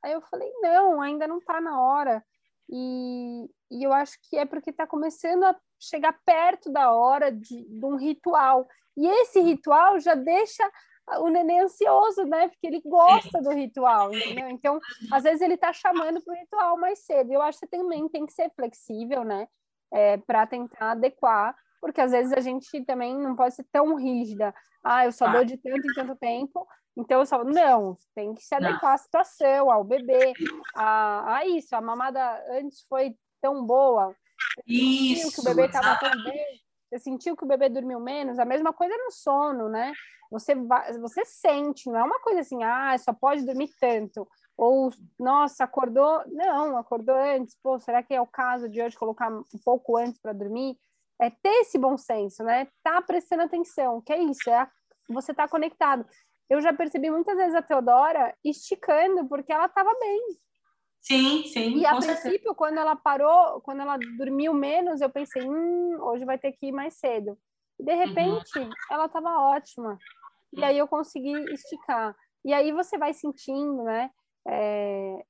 Aí eu falei, não, ainda não tá na hora. E, e eu acho que é porque tá começando a chegar perto da hora de, de um ritual. E esse ritual já deixa o neném ansioso, né? Porque ele gosta do ritual, entendeu? Então, às vezes ele tá chamando pro ritual mais cedo. Eu acho que também tem que ser flexível, né? É, para tentar adequar porque às vezes a gente também não pode ser tão rígida. Ah, eu só ah. dou de tanto em tanto tempo, então eu só. Não, tem que se adequar não. à situação, ao bebê, a, a isso. A mamada antes foi tão boa. Isso. Sentiu que o bebê estava tão bem. Você sentiu que o bebê dormiu menos, a mesma coisa no sono, né? Você, vai, você sente, não é uma coisa assim, ah, só pode dormir tanto. Ou, nossa, acordou. Não, acordou antes. Pô, será que é o caso de hoje colocar um pouco antes para dormir? É ter esse bom senso, né? Tá prestando atenção, que é isso, é a, você tá conectado. Eu já percebi muitas vezes a Teodora esticando porque ela estava bem. Sim, sim. E a princípio, certeza. quando ela parou, quando ela dormiu menos, eu pensei, hum, hoje vai ter que ir mais cedo. E de repente, uhum. ela estava ótima. E aí eu consegui esticar. E aí você vai sentindo, né? É,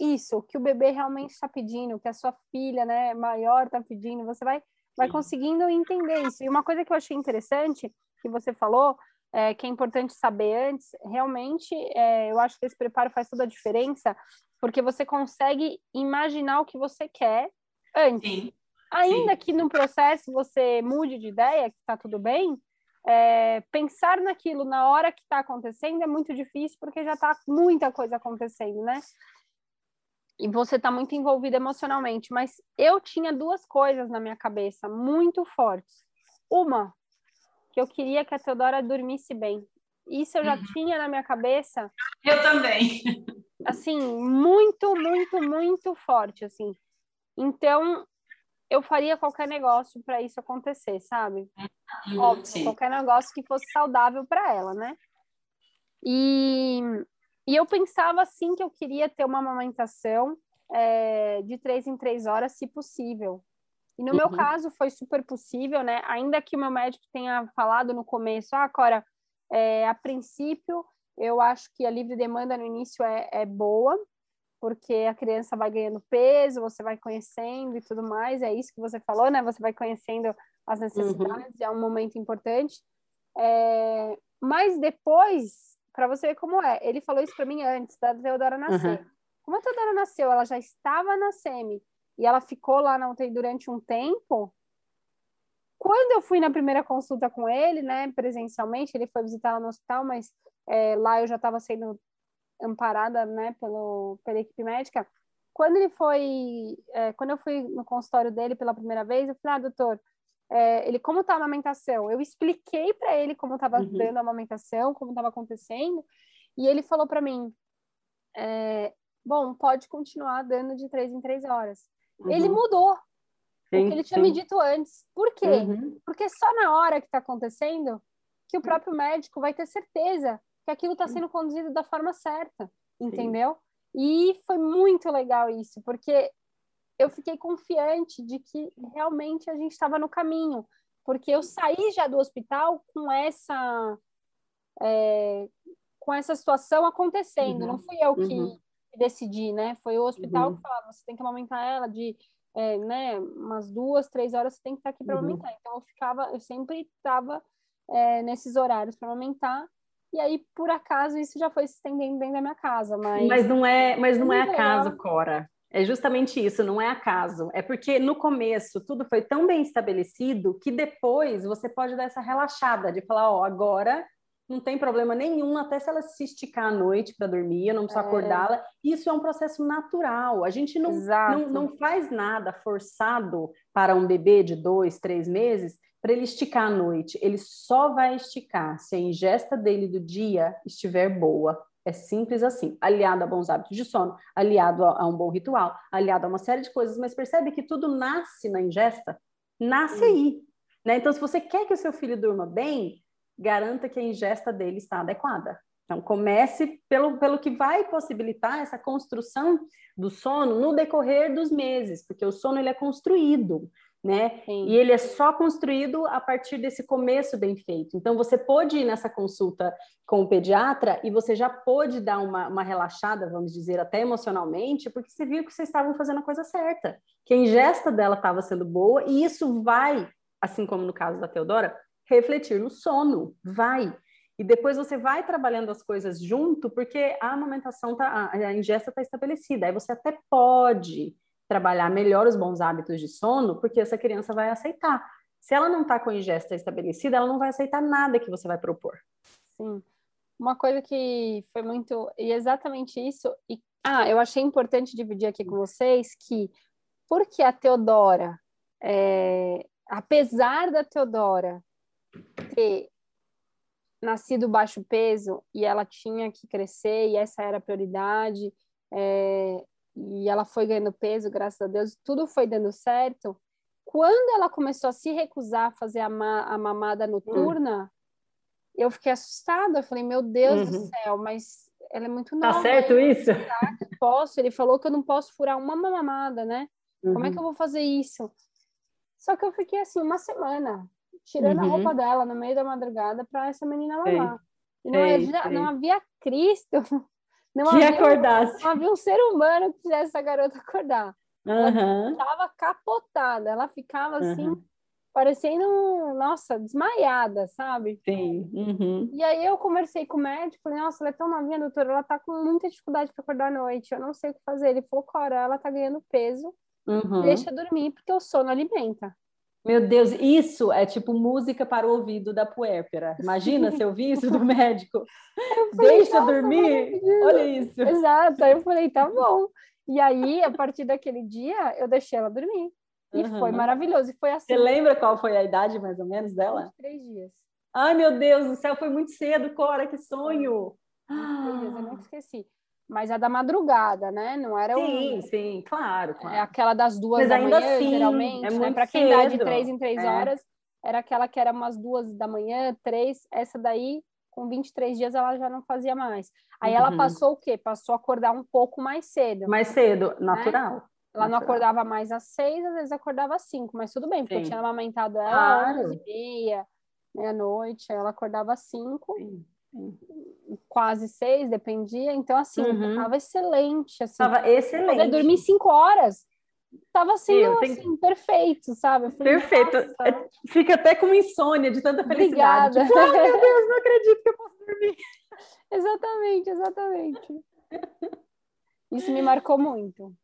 isso, que o bebê realmente está pedindo, que a sua filha, né, maior está pedindo. Você vai vai conseguindo entender isso. E uma coisa que eu achei interessante, que você falou, é, que é importante saber antes, realmente, é, eu acho que esse preparo faz toda a diferença, porque você consegue imaginar o que você quer antes. Sim. Ainda Sim. que no processo você mude de ideia, que está tudo bem, é, pensar naquilo na hora que está acontecendo é muito difícil, porque já está muita coisa acontecendo, né? E você está muito envolvido emocionalmente. Mas eu tinha duas coisas na minha cabeça muito fortes. Uma, que eu queria que a Teodora dormisse bem. Isso eu já uhum. tinha na minha cabeça. Eu também. Assim, muito, muito, muito forte, assim. Então, eu faria qualquer negócio para isso acontecer, sabe? Uhum, Óbvio, sim. qualquer negócio que fosse saudável para ela, né? E e eu pensava assim que eu queria ter uma amamentação é, de três em três horas, se possível. E no uhum. meu caso foi super possível, né? Ainda que o meu médico tenha falado no começo, ah, Cora, é, a princípio eu acho que a livre demanda no início é, é boa, porque a criança vai ganhando peso, você vai conhecendo e tudo mais, é isso que você falou, né? Você vai conhecendo as necessidades, uhum. é um momento importante. É, mas depois para você ver como é. Ele falou isso para mim antes da Teodora nascer. Uhum. Como a Teodora nasceu, ela já estava na SEMI e ela ficou lá na UTI durante um tempo. Quando eu fui na primeira consulta com ele, né, presencialmente, ele foi visitar ela no hospital, mas é, lá eu já estava sendo amparada, né, pelo, pela equipe médica. Quando ele foi, é, quando eu fui no consultório dele pela primeira vez, eu falei, ah, doutor, é, ele como está a amamentação. Eu expliquei para ele como estava uhum. dando a amamentação, como estava acontecendo, e ele falou para mim: é, bom, pode continuar dando de três em três horas. Uhum. Ele mudou sim, o que ele tinha sim. me dito antes. Por quê? Uhum. Porque só na hora que está acontecendo que o próprio médico vai ter certeza que aquilo está sendo conduzido da forma certa, entendeu? E foi muito legal isso, porque eu fiquei confiante de que realmente a gente estava no caminho, porque eu saí já do hospital com essa é, com essa situação acontecendo. Uhum. Não fui eu que uhum. decidi, né? Foi o hospital uhum. que falava, você tem que amamentar ela de é, né, umas duas, três horas você tem que estar aqui para uhum. amamentar. Então eu ficava, eu sempre estava é, nesses horários para amamentar. E aí, por acaso, isso já foi se estendendo dentro da minha casa, mas... Mas não é, mas não é acaso, Cora. É justamente isso, não é acaso. É porque no começo tudo foi tão bem estabelecido que depois você pode dar essa relaxada de falar, ó, agora não tem problema nenhum, até se ela se esticar à noite para dormir, eu não preciso é. acordá-la. Isso é um processo natural. A gente não, não, não faz nada forçado para um bebê de dois, três meses para ele esticar à noite. Ele só vai esticar se a ingesta dele do dia estiver boa. É simples assim, aliado a bons hábitos de sono, aliado a, a um bom ritual, aliado a uma série de coisas, mas percebe que tudo nasce na ingesta, nasce aí. Né? Então, se você quer que o seu filho durma bem, garanta que a ingesta dele está adequada. Então, comece pelo, pelo que vai possibilitar essa construção do sono no decorrer dos meses, porque o sono ele é construído, né? Sim. E ele é só construído a partir desse começo bem feito. Então, você pode ir nessa consulta com o pediatra e você já pode dar uma, uma relaxada, vamos dizer, até emocionalmente, porque você viu que vocês estavam fazendo a coisa certa, que a ingesta dela estava sendo boa, e isso vai, assim como no caso da Teodora, refletir no sono, vai. E depois você vai trabalhando as coisas junto, porque a amamentação, tá, a ingesta está estabelecida. Aí você até pode trabalhar melhor os bons hábitos de sono, porque essa criança vai aceitar. Se ela não está com a ingesta estabelecida, ela não vai aceitar nada que você vai propor. Sim. Uma coisa que foi muito. E exatamente isso. E, ah, eu achei importante dividir aqui com vocês que, porque a Teodora, é, apesar da Teodora ter nascido baixo peso e ela tinha que crescer e essa era a prioridade é, e ela foi ganhando peso, graças a Deus, tudo foi dando certo. Quando ela começou a se recusar a fazer a, ma a mamada noturna, eu fiquei assustada. Eu falei, meu Deus uhum. do céu, mas ela é muito tá nova. Tá certo isso? Posso? Ele falou que eu não posso furar uma mamada, né? Uhum. Como é que eu vou fazer isso? Só que eu fiquei assim uma semana tirando uhum. a roupa dela no meio da madrugada para essa menina mamar. E não, havia, não havia Cristo, não que havia, acordasse. não havia um ser humano que fizesse essa garota acordar. Ela estava capotada, ela ficava assim, parecendo, nossa, desmaiada, sabe? Sim. Uhum. E aí eu conversei com o médico, falei, nossa, ela é tão novinha, doutora, ela tá com muita dificuldade para acordar à noite, eu não sei o que fazer. Ele falou, Cora, ela tá ganhando peso, uhum. deixa dormir, porque o sono alimenta. Meu Deus, isso é tipo música para o ouvido da puérpera. Imagina se eu ouvir isso do médico. Falei, Deixa dormir. Olha isso. Exato. Aí eu falei, tá bom. E aí, a partir daquele dia, eu deixei ela dormir. E uhum. foi maravilhoso. E foi assim. Você lembra qual foi a idade mais ou menos dela? Três dias. Ai, meu Deus do céu, foi muito cedo, Cora, que sonho. Dias, eu nunca esqueci mas a da madrugada, né? Não era sim, um... sim, claro, claro. É aquela das duas mas da manhã, assim, geralmente, é né? Para quem dá de três em três é. horas, era aquela que era umas duas da manhã, três, essa daí, com 23 dias, ela já não fazia mais. Aí uhum. ela passou o quê? Passou a acordar um pouco mais cedo. Mais cedo, natural. Né? Ela natural. não acordava mais às seis, às vezes acordava às cinco, mas tudo bem, porque sim. eu tinha amamentado ela às meia, meia-noite, aí ela acordava às cinco. Sim quase seis, dependia. Então, assim, uhum. tava excelente. Assim, tava excelente. Poder dormir cinco horas. Tava sendo, tenho... assim, perfeito, sabe? Falei, perfeito. É, fica até com insônia de tanta felicidade. Obrigada. Tipo, oh, meu Deus, não acredito que eu posso dormir. exatamente, exatamente. Isso me marcou muito.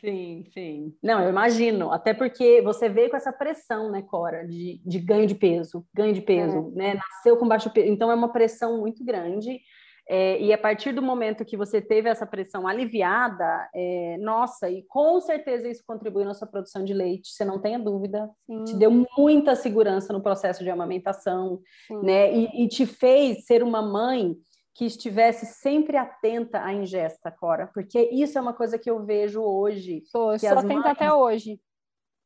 Sim, sim. Não, eu imagino, até porque você veio com essa pressão, né, Cora, de, de ganho de peso, ganho de peso, é. né? Nasceu com baixo peso, então é uma pressão muito grande. É, e a partir do momento que você teve essa pressão aliviada, é, nossa, e com certeza isso contribui na sua produção de leite, você não tenha dúvida, Sim. te deu muita segurança no processo de amamentação, Sim. né? E, e te fez ser uma mãe que estivesse sempre atenta à ingesta, Cora, porque isso é uma coisa que eu vejo hoje. Sou, sou atenta mães... até hoje.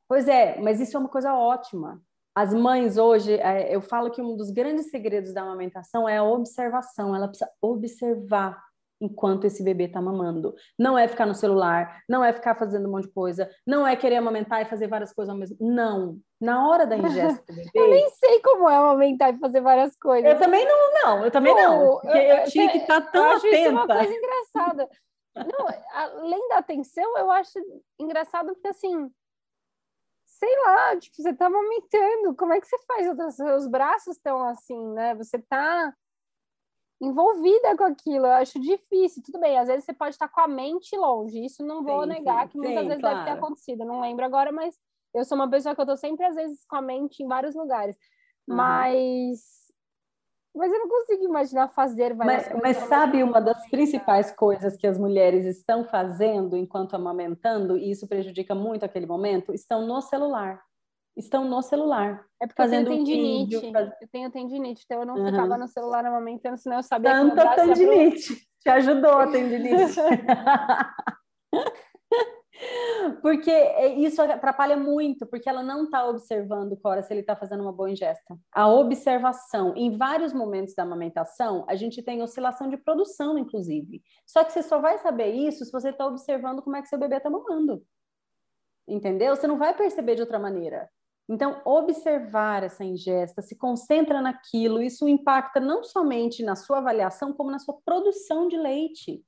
Pois é, mas isso é uma coisa ótima. As mães hoje, é, eu falo que um dos grandes segredos da amamentação é a observação. Ela precisa observar enquanto esse bebê está mamando. Não é ficar no celular, não é ficar fazendo um monte de coisa, não é querer amamentar e fazer várias coisas ao mesmo Não. Na hora da ingesta do bebê. eu nem sei como é amamentar e fazer várias coisas. Eu também não, não, eu também não. Porque eu, eu tinha que estar tá tão eu acho atenta. Isso uma coisa engraçada. não, além da atenção, eu acho engraçado porque assim. Sei lá, tipo, você tá amamentando, como é que você faz? Os braços estão assim, né? Você tá envolvida com aquilo. Eu acho difícil. Tudo bem, às vezes você pode estar com a mente longe. Isso não vou sim, negar, sim, que muitas sim, vezes claro. deve ter acontecido. Não lembro agora, mas eu sou uma pessoa que eu tô sempre, às vezes, com a mente em vários lugares. Uhum. Mas. Mas eu não consigo imaginar fazer várias mas, Mas sabe uma das principais coisas que as mulheres estão fazendo enquanto amamentando, e isso prejudica muito aquele momento? Estão no celular estão no celular. É porque fazendo eu tenho tendinite. Faz... Eu tenho tendinite, então eu não uhum. ficava no celular amamentando, senão eu sabia Tanta que tendinite. Te ajudou, tendinite. Porque isso atrapalha muito, porque ela não está observando, Cora, se ele está fazendo uma boa ingesta. A observação, em vários momentos da amamentação, a gente tem oscilação de produção, inclusive. Só que você só vai saber isso se você está observando como é que seu bebê está mamando. Entendeu? Você não vai perceber de outra maneira. Então, observar essa ingesta, se concentra naquilo, isso impacta não somente na sua avaliação, como na sua produção de leite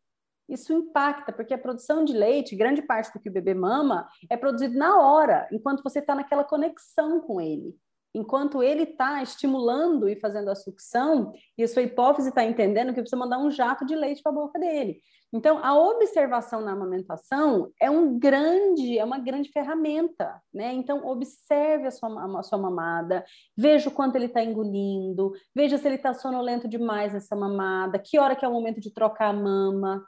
isso impacta, porque a produção de leite, grande parte do que o bebê mama, é produzido na hora, enquanto você está naquela conexão com ele. Enquanto ele está estimulando e fazendo a sucção, e a sua hipófise está entendendo que precisa mandar um jato de leite para a boca dele. Então, a observação na amamentação é um grande, é uma grande ferramenta, né? Então, observe a sua, a sua mamada, veja o quanto ele está engolindo, veja se ele está sonolento demais nessa mamada, que hora que é o momento de trocar a mama,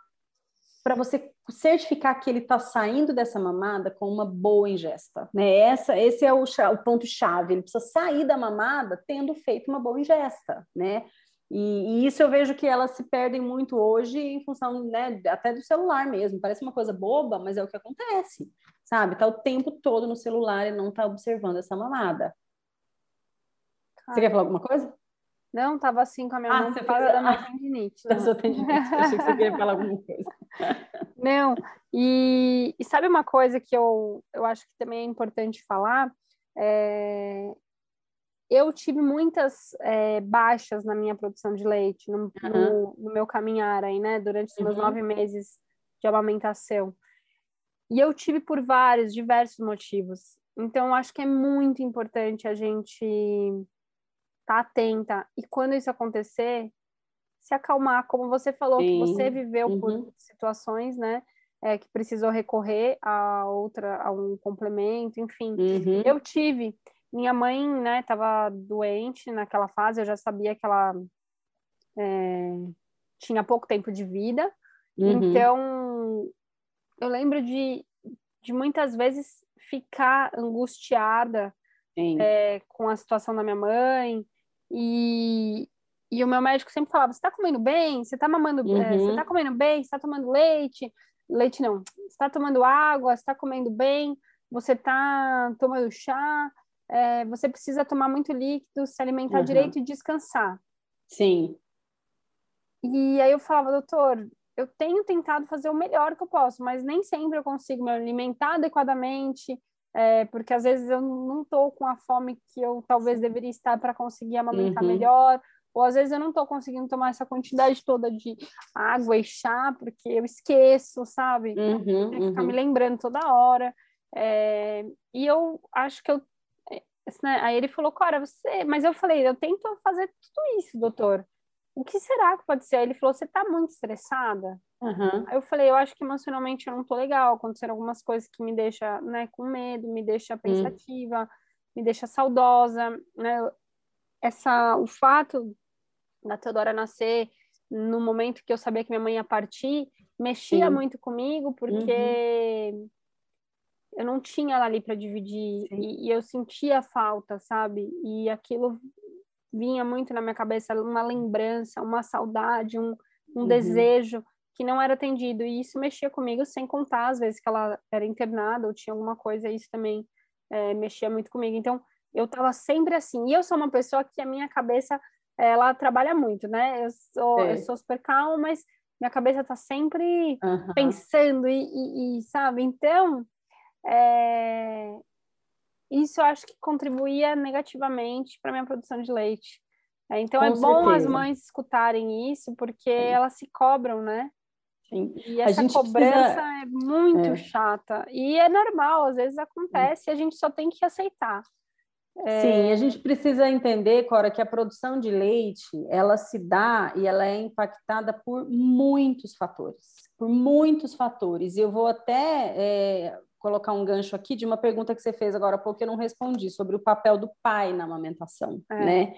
para você certificar que ele está saindo dessa mamada com uma boa ingesta. Né? Essa, esse é o, o ponto-chave. Ele precisa sair da mamada tendo feito uma boa ingesta. Né? E, e, isso eu vejo que elas se perdem muito hoje em função né, até do celular mesmo. Parece uma coisa boba, mas é o que acontece. Sabe? Tá o tempo todo no celular e não tá observando essa mamada. Você quer falar alguma coisa? Não, estava assim com a minha ah, mão por causa da minha tendinite. Da sua tendinite. Achei que você queria falar alguma coisa. Não, e, e, sabe uma coisa que eu, eu acho que também é importante falar? É, eu tive muitas é, baixas na minha produção de leite, no, uhum. no, no meu caminhar aí, né? Durante os meus uhum. nove meses de amamentação. E eu tive por vários, diversos motivos. Então, acho que é muito importante a gente tá atenta. E quando isso acontecer, se acalmar, como você falou, Sim. que você viveu uhum. por situações, né? É, que precisou recorrer a outra, a um complemento, enfim. Uhum. Eu tive. Minha mãe, né, estava doente naquela fase, eu já sabia que ela é, tinha pouco tempo de vida. Uhum. Então, eu lembro de, de muitas vezes ficar angustiada é, com a situação da minha mãe, e, e o meu médico sempre falava: você tá comendo bem? Você tá mamando uhum. é, Você tá comendo bem? Você tá tomando leite? Leite não. Você tá tomando água? Você tá comendo bem? Você tá tomando chá? É, você precisa tomar muito líquido, se alimentar uhum. direito e descansar. Sim. E aí eu falava, doutor, eu tenho tentado fazer o melhor que eu posso, mas nem sempre eu consigo me alimentar adequadamente, é, porque às vezes eu não estou com a fome que eu talvez deveria estar para conseguir amamentar uhum. melhor, ou às vezes eu não estou conseguindo tomar essa quantidade toda de água e chá, porque eu esqueço, sabe? Uhum, Tem que ficar uhum. me lembrando toda hora. É, e eu acho que eu. Né? Aí ele falou, Cora, você. Mas eu falei, eu tento fazer tudo isso, doutor. O que será que pode ser? Aí ele falou, você está muito estressada? Uhum. Aí eu falei, eu acho que emocionalmente eu não tô legal, aconteceram algumas coisas que me deixam né, com medo, me deixa hum. pensativa, uhum. me deixa saudosa, né? Essa, o fato da Teodora nascer no momento que eu sabia que minha mãe ia partir, mexia Sim. muito comigo, porque uhum. Eu não tinha ela ali para dividir, e, e eu sentia falta, sabe? E aquilo vinha muito na minha cabeça, uma lembrança, uma saudade, um, um uhum. desejo que não era atendido, e isso mexia comigo, sem contar às vezes que ela era internada ou tinha alguma coisa, isso também é, mexia muito comigo. Então, eu estava sempre assim, e eu sou uma pessoa que a minha cabeça, ela trabalha muito, né? Eu sou, eu sou super calma, mas minha cabeça está sempre uhum. pensando e, e, e, sabe? Então, é... isso eu acho que contribuía negativamente para minha produção de leite. É, então, Com é certeza. bom as mães escutarem isso, porque Sim. elas se cobram, né? Sim. E essa cobrança precisa... é muito é. chata. E é normal, às vezes acontece, e a gente só tem que aceitar. É... Sim, a gente precisa entender, Cora, que a produção de leite, ela se dá e ela é impactada por muitos fatores, por muitos fatores. E eu vou até é, colocar um gancho aqui de uma pergunta que você fez agora há pouco eu não respondi, sobre o papel do pai na amamentação, é. né?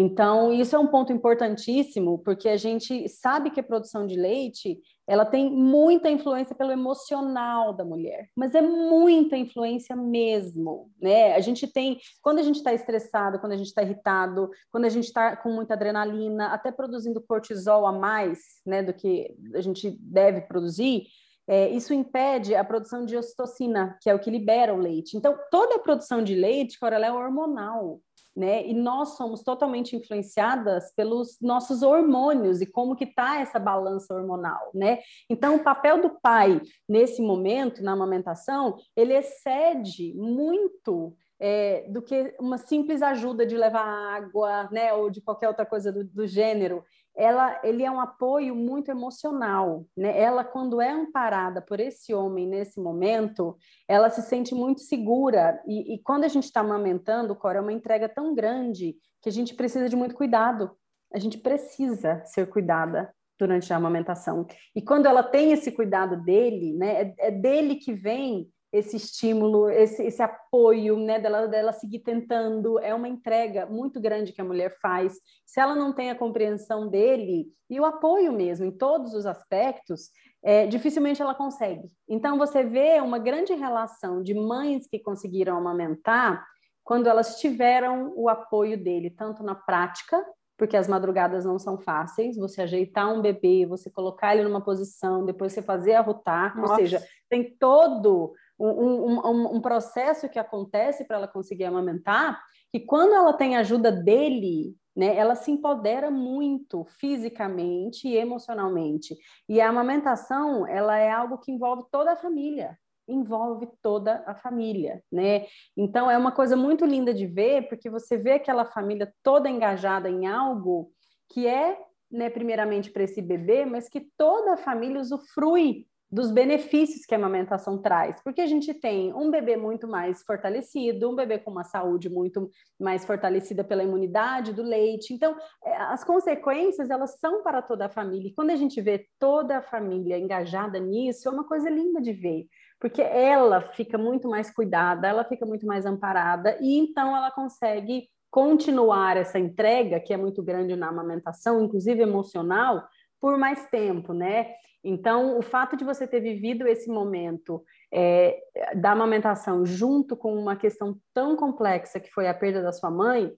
Então, isso é um ponto importantíssimo, porque a gente sabe que a produção de leite, ela tem muita influência pelo emocional da mulher, mas é muita influência mesmo, né? A gente tem, quando a gente está estressado, quando a gente está irritado, quando a gente está com muita adrenalina, até produzindo cortisol a mais, né, do que a gente deve produzir, é, isso impede a produção de ocitocina, que é o que libera o leite. Então, toda a produção de leite, ela é hormonal né? E nós somos totalmente influenciadas pelos nossos hormônios e como que está essa balança hormonal, né? Então, o papel do pai nesse momento, na amamentação, ele excede muito é, do que uma simples ajuda de levar água, né, ou de qualquer outra coisa do, do gênero ela, ele é um apoio muito emocional, né? Ela, quando é amparada por esse homem nesse momento, ela se sente muito segura. E, e quando a gente está amamentando, Cora, é uma entrega tão grande que a gente precisa de muito cuidado. A gente precisa ser cuidada durante a amamentação. E quando ela tem esse cuidado dele, né? É, é dele que vem esse estímulo, esse, esse apoio, né, dela, dela seguir tentando, é uma entrega muito grande que a mulher faz. Se ela não tem a compreensão dele e o apoio mesmo em todos os aspectos, é, dificilmente ela consegue. Então você vê uma grande relação de mães que conseguiram amamentar quando elas tiveram o apoio dele, tanto na prática, porque as madrugadas não são fáceis, você ajeitar um bebê, você colocar ele numa posição, depois você fazer arrotar, ou seja, tem todo um, um, um processo que acontece para ela conseguir amamentar, que quando ela tem ajuda dele, né, ela se empodera muito fisicamente e emocionalmente. E a amamentação, ela é algo que envolve toda a família, envolve toda a família, né? Então é uma coisa muito linda de ver, porque você vê aquela família toda engajada em algo que é, né, primeiramente para esse bebê, mas que toda a família usufrui dos benefícios que a amamentação traz, porque a gente tem um bebê muito mais fortalecido, um bebê com uma saúde muito mais fortalecida pela imunidade do leite. Então, é, as consequências elas são para toda a família. E quando a gente vê toda a família engajada nisso, é uma coisa linda de ver, porque ela fica muito mais cuidada, ela fica muito mais amparada e então ela consegue continuar essa entrega que é muito grande na amamentação, inclusive emocional, por mais tempo, né? Então, o fato de você ter vivido esse momento é, da amamentação junto com uma questão tão complexa que foi a perda da sua mãe,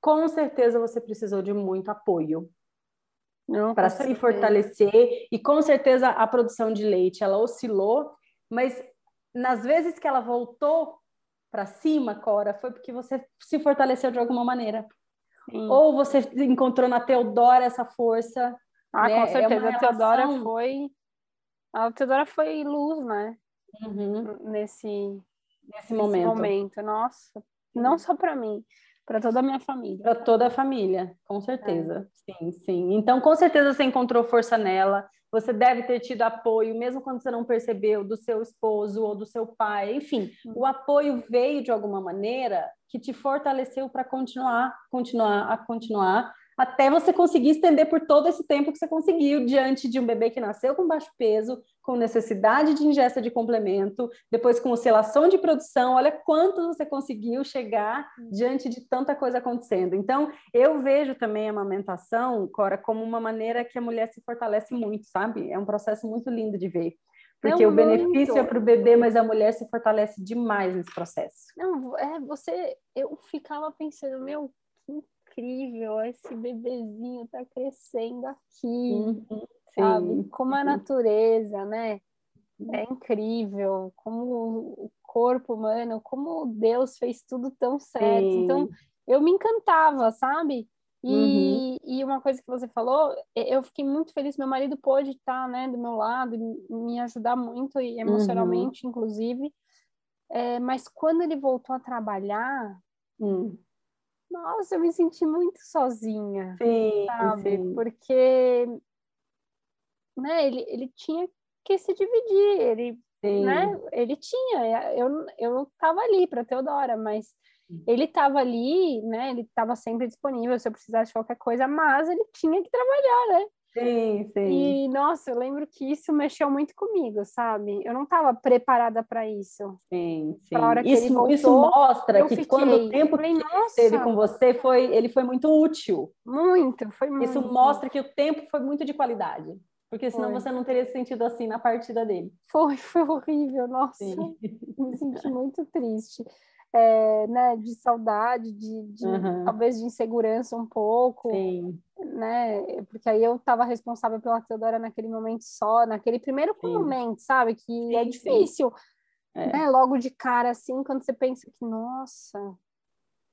com certeza você precisou de muito apoio para se fortalecer e com certeza a produção de leite ela oscilou, mas nas vezes que ela voltou para cima, Cora, foi porque você se fortaleceu de alguma maneira. Sim. Ou você encontrou na Teodora essa força ah, né? com é certeza. É a Teodora foi. A Teodora foi luz, né? Uhum. Nesse, nesse, nesse momento. momento. Nossa, não só para mim, para toda a minha família. Para toda a família, com certeza. É. Sim, sim. Então, com certeza você encontrou força nela. Você deve ter tido apoio, mesmo quando você não percebeu, do seu esposo ou do seu pai. Enfim, uhum. o apoio veio de alguma maneira que te fortaleceu para continuar, continuar, a continuar até você conseguir estender por todo esse tempo que você conseguiu diante de um bebê que nasceu com baixo peso, com necessidade de ingesta de complemento, depois com oscilação de produção. Olha quanto você conseguiu chegar diante de tanta coisa acontecendo. Então, eu vejo também a amamentação, Cora, como uma maneira que a mulher se fortalece muito, sabe? É um processo muito lindo de ver. Porque o benefício é para o bebê, mas a mulher se fortalece demais nesse processo. Não, é, você, eu ficava pensando, meu, que incrível, esse bebezinho tá crescendo aqui, uhum, sabe? Sim. Como a natureza, né? É incrível, como o corpo humano, como Deus fez tudo tão certo. Sim. Então, eu me encantava, sabe? E, uhum. e uma coisa que você falou, eu fiquei muito feliz. Meu marido pôde estar né, do meu lado, me ajudar muito, e emocionalmente, uhum. inclusive. É, mas quando ele voltou a trabalhar, uhum. Nossa, eu me senti muito sozinha, sim, sabe? Sim. Porque né, ele, ele tinha que se dividir, ele, né, ele tinha, eu, eu estava ali para Teodora, mas ele estava ali, né, ele estava sempre disponível se eu precisasse de qualquer coisa, mas ele tinha que trabalhar, né? Sim, sim. E, nossa, eu lembro que isso mexeu muito comigo, sabe? Eu não estava preparada para isso. Sim, sim. isso, voltou, isso mostra que fiquei, quando o tempo falei, que ele esteve com você, foi, ele foi muito útil. Muito, foi muito. Isso mostra que o tempo foi muito de qualidade. Porque senão foi. você não teria se sentido assim na partida dele. Foi, foi horrível, nossa. Sim. Me senti muito triste é, né, de saudade, de, de uhum. talvez de insegurança um pouco, Sim. né? Porque aí eu estava responsável pela Teodora naquele momento só, naquele primeiro Sim. momento, sabe? Que é Sim. é difícil, é. né? Logo de cara, assim, quando você pensa que, nossa,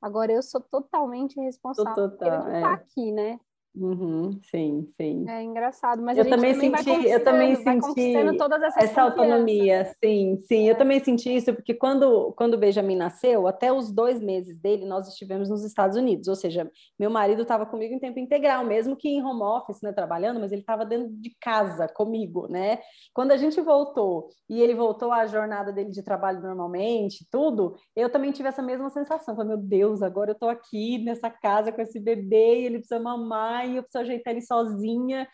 agora eu sou totalmente responsável por ele estar é. aqui, né? Uhum, sim, sim. É engraçado, mas eu também, também senti, eu também senti essa autonomia, sim, sim. É. Eu também senti isso porque quando quando o Benjamin nasceu, até os dois meses dele, nós estivemos nos Estados Unidos, ou seja, meu marido estava comigo em tempo integral, mesmo que em home office, né, trabalhando, mas ele estava dentro de casa comigo, né? Quando a gente voltou e ele voltou à jornada dele de trabalho normalmente, tudo, eu também tive essa mesma sensação, falei, meu Deus, agora eu estou aqui nessa casa com esse bebê, e ele precisa mamar e eu preciso ajeitar ele sozinha.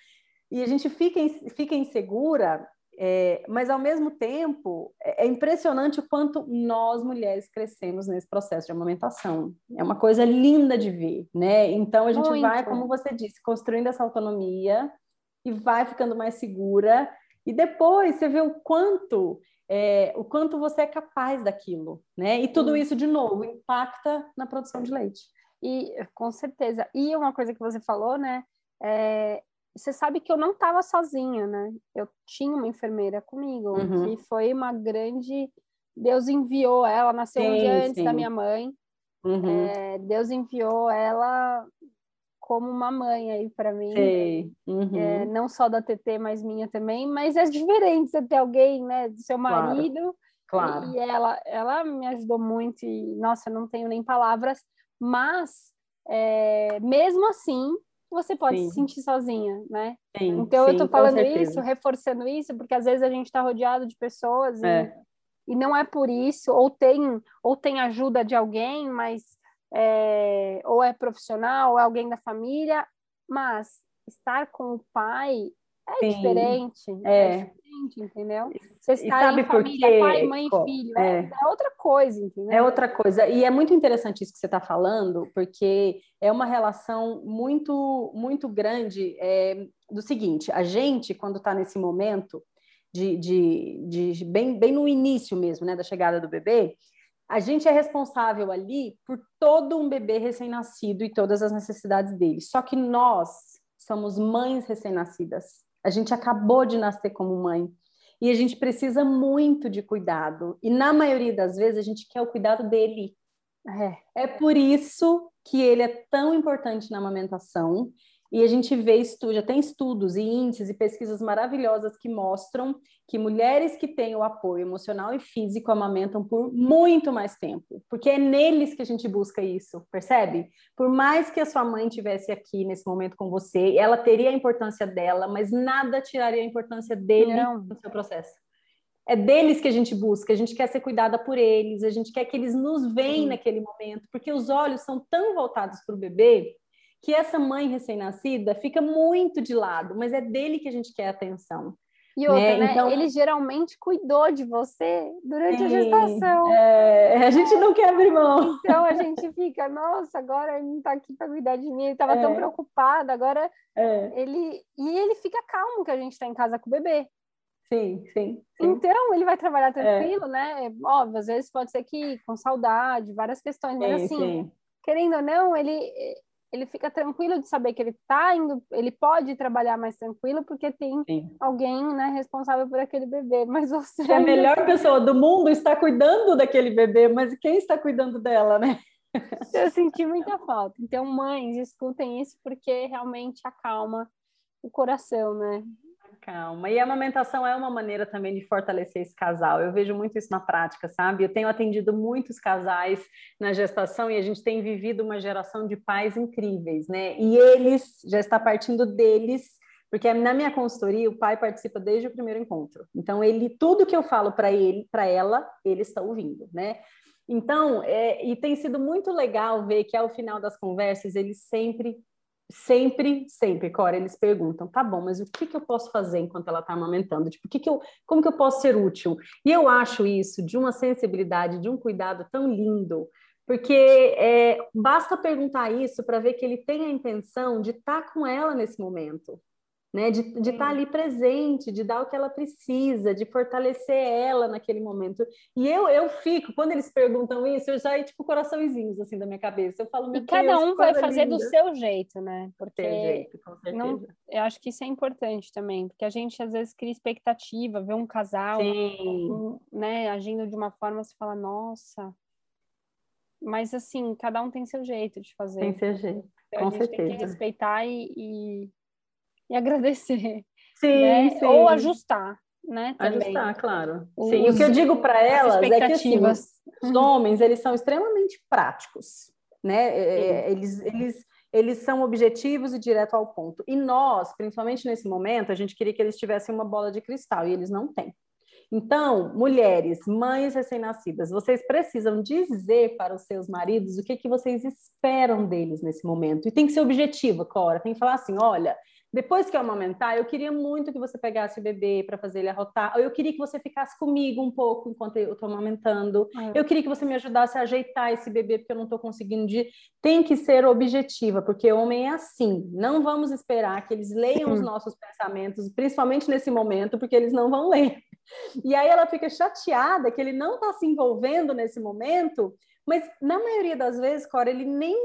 E a gente fica, fica insegura, é, mas ao mesmo tempo é, é impressionante o quanto nós mulheres crescemos nesse processo de amamentação. É uma coisa linda de ver, né? Então a gente Muito. vai, como você disse, construindo essa autonomia e vai ficando mais segura. E depois você vê o quanto é, o quanto você é capaz daquilo, né? E tudo isso de novo impacta na produção de leite. E com certeza. E uma coisa que você falou, né? É, você sabe que eu não estava sozinha, né? Eu tinha uma enfermeira comigo, uhum. que foi uma grande. Deus enviou ela, nasceu sim, um dia antes sim. da minha mãe. Uhum. É, Deus enviou ela como uma mãe aí para mim. Uhum. É, não só da TT, mas minha também. Mas é diferente você ter alguém, né, do seu marido. Claro. claro. E ela, ela me ajudou muito e, nossa, não tenho nem palavras mas é, mesmo assim você pode sim. se sentir sozinha, né? Sim, então sim, eu tô falando isso, reforçando isso, porque às vezes a gente está rodeado de pessoas é. e, e, não é por isso, ou tem, ou tem ajuda de alguém, mas é, ou é profissional, ou é alguém da família, mas estar com o pai é diferente. É. diferente, entendeu? Você está em família, pai, mãe e filho. É. é. é. outra coisa, entendeu? É outra coisa. E é muito interessante isso que você está falando, porque é uma relação muito, muito grande é, do seguinte: a gente, quando está nesse momento, de, de, de, bem, bem no início mesmo, né, da chegada do bebê, a gente é responsável ali por todo um bebê recém-nascido e todas as necessidades dele. Só que nós somos mães recém-nascidas. A gente acabou de nascer como mãe e a gente precisa muito de cuidado. E na maioria das vezes a gente quer o cuidado dele. É, é por isso que ele é tão importante na amamentação e a gente vê estudos, já tem estudos e índices e pesquisas maravilhosas que mostram que mulheres que têm o apoio emocional e físico amamentam por muito mais tempo, porque é neles que a gente busca isso, percebe? Por mais que a sua mãe tivesse aqui nesse momento com você, ela teria a importância dela, mas nada tiraria a importância dele Não. no seu processo. É deles que a gente busca, a gente quer ser cuidada por eles, a gente quer que eles nos veem naquele momento, porque os olhos são tão voltados para o bebê que essa mãe recém-nascida fica muito de lado, mas é dele que a gente quer atenção. E outra, né? né? Então, ele geralmente cuidou de você durante sim, a gestação. É, a gente não quer abrir mão. Então a gente fica, nossa, agora ele não está aqui para cuidar de mim, ele estava é. tão preocupado, agora é. ele. E ele fica calmo que a gente está em casa com o bebê. Sim, sim, sim. Então ele vai trabalhar tranquilo, né? Óbvio, às vezes pode ser que com saudade, várias questões, mas sim, assim, sim. querendo ou não, ele ele fica tranquilo de saber que ele está indo, ele pode trabalhar mais tranquilo porque tem Sim. alguém, né, responsável por aquele bebê. Mas você a melhor pessoa do mundo está cuidando daquele bebê, mas quem está cuidando dela, né? Eu senti muita falta. Então, mães, escutem isso porque realmente acalma o coração, né? Calma. E a amamentação é uma maneira também de fortalecer esse casal. Eu vejo muito isso na prática, sabe? Eu tenho atendido muitos casais na gestação e a gente tem vivido uma geração de pais incríveis, né? E eles, já está partindo deles, porque na minha consultoria o pai participa desde o primeiro encontro. Então, ele, tudo que eu falo para ele, para ela, ele está ouvindo, né? Então, é, e tem sido muito legal ver que ao final das conversas eles sempre Sempre, sempre, Cora, eles perguntam, tá bom, mas o que, que eu posso fazer enquanto ela está amamentando? Tipo, que que eu, como que eu posso ser útil? E eu acho isso de uma sensibilidade, de um cuidado tão lindo, porque é, basta perguntar isso para ver que ele tem a intenção de estar tá com ela nesse momento né? De estar tá ali presente, de dar o que ela precisa, de fortalecer ela naquele momento. E eu, eu fico, quando eles perguntam isso, eu já tipo coraçõezinhos assim da minha cabeça. Eu falo, meu E cada Deus, um vai fazer linda. do seu jeito, né? Porque jeito, com certeza. Não, eu acho que isso é importante também, porque a gente às vezes cria expectativa, vê um casal, um, né, agindo de uma forma, você fala, nossa. Mas assim, cada um tem seu jeito de fazer. Tem seu jeito. Então, com a gente certeza. tem que respeitar e, e e agradecer. Sim, né? sim. Ou ajustar, né? Também. Ajustar, claro. Os, sim, o que eu digo para elas é que assim, os homens, eles são extremamente práticos, né? É, é, eles, eles, eles são objetivos e direto ao ponto. E nós, principalmente nesse momento, a gente queria que eles tivessem uma bola de cristal e eles não têm. Então, mulheres, mães recém-nascidas, vocês precisam dizer para os seus maridos o que, que vocês esperam deles nesse momento. E tem que ser objetiva, Cora. Tem que falar assim: olha, depois que eu amamentar, eu queria muito que você pegasse o bebê para fazer ele arrotar, ou eu queria que você ficasse comigo um pouco enquanto eu estou amamentando, é. eu queria que você me ajudasse a ajeitar esse bebê, porque eu não estou conseguindo de... Tem que ser objetiva, porque homem é assim, não vamos esperar que eles leiam os nossos pensamentos, principalmente nesse momento, porque eles não vão ler. E aí ela fica chateada que ele não está se envolvendo nesse momento, mas na maioria das vezes, Cora, ele nem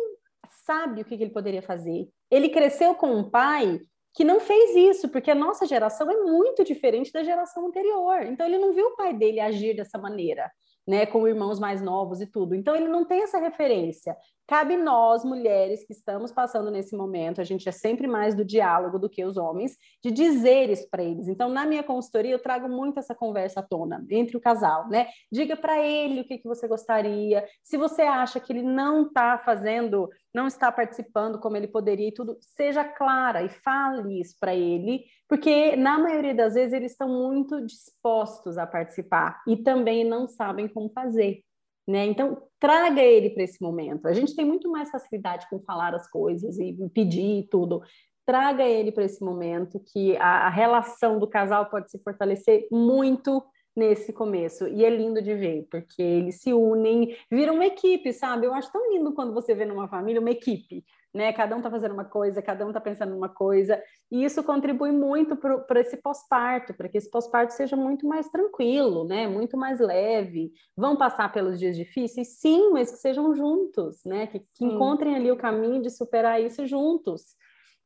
sabe o que, que ele poderia fazer. Ele cresceu com um pai que não fez isso, porque a nossa geração é muito diferente da geração anterior. Então ele não viu o pai dele agir dessa maneira, né, com irmãos mais novos e tudo. Então ele não tem essa referência. Cabe nós, mulheres que estamos passando nesse momento, a gente é sempre mais do diálogo do que os homens, de dizer isso para eles. Então, na minha consultoria, eu trago muito essa conversa à tona entre o casal, né? Diga para ele o que, que você gostaria. Se você acha que ele não está fazendo, não está participando como ele poderia e tudo, seja clara e fale isso para ele, porque na maioria das vezes eles estão muito dispostos a participar e também não sabem como fazer. Né? Então, traga ele para esse momento. A gente tem muito mais facilidade com falar as coisas e pedir tudo. Traga ele para esse momento, que a, a, relação do casal pode se fortalecer muito nesse começo. E é lindo de ver, porque eles se unem, viram uma equipe, sabe? Eu acho tão lindo quando você vê numa família uma equipe né? Cada um está fazendo uma coisa, cada um está pensando numa coisa, e isso contribui muito para esse pós-parto, para que esse pós-parto seja muito mais tranquilo, né? Muito mais leve. Vão passar pelos dias difíceis, sim, mas que sejam juntos, né? Que, que encontrem ali o caminho de superar isso juntos.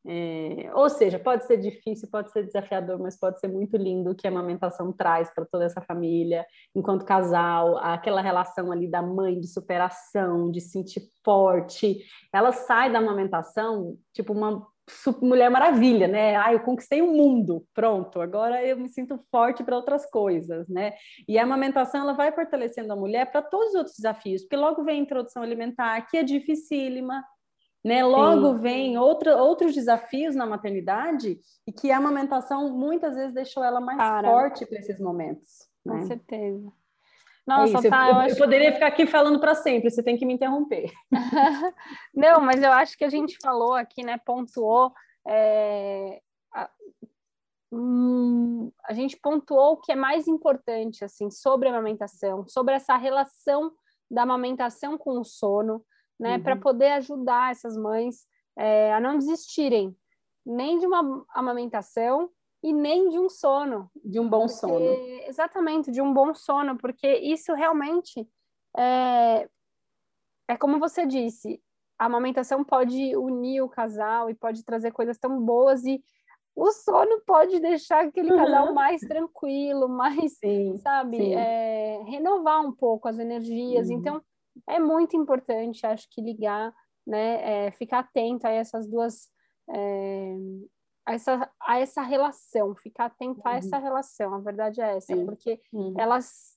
É, ou seja, pode ser difícil, pode ser desafiador, mas pode ser muito lindo o que a amamentação traz para toda essa família, enquanto casal, aquela relação ali da mãe de superação, de sentir forte. Ela sai da amamentação, tipo, uma mulher maravilha, né? Ah, eu conquistei o mundo, pronto, agora eu me sinto forte para outras coisas, né? E a amamentação ela vai fortalecendo a mulher para todos os outros desafios, porque logo vem a introdução alimentar, que é dificílima, né? Logo Sim. vem outra, outros desafios na maternidade e que a amamentação muitas vezes deixou ela mais Cara, forte para esses momentos. Com né? certeza. É Nossa, é tá, eu, eu, eu, poderia ficar aqui falando para sempre, você tem que me interromper. Não, mas eu acho que a gente falou aqui, né? Pontuou. É, a, hum, a gente pontuou o que é mais importante, assim, sobre a amamentação, sobre essa relação da amamentação com o sono, né, uhum. para poder ajudar essas mães é, a não desistirem nem de uma amamentação e nem de um sono. De um bom porque, sono. Exatamente, de um bom sono, porque isso realmente é, é como você disse, a amamentação pode unir o casal e pode trazer coisas tão boas e o sono pode deixar aquele uhum. casal mais tranquilo, mais, sim, sabe, sim. É, renovar um pouco as energias. Uhum. Então, é muito importante, acho que ligar, né, é, ficar atento a essas duas, é, a, essa, a essa relação, ficar atento uhum. a essa relação, a verdade é essa, Sim. porque uhum. elas,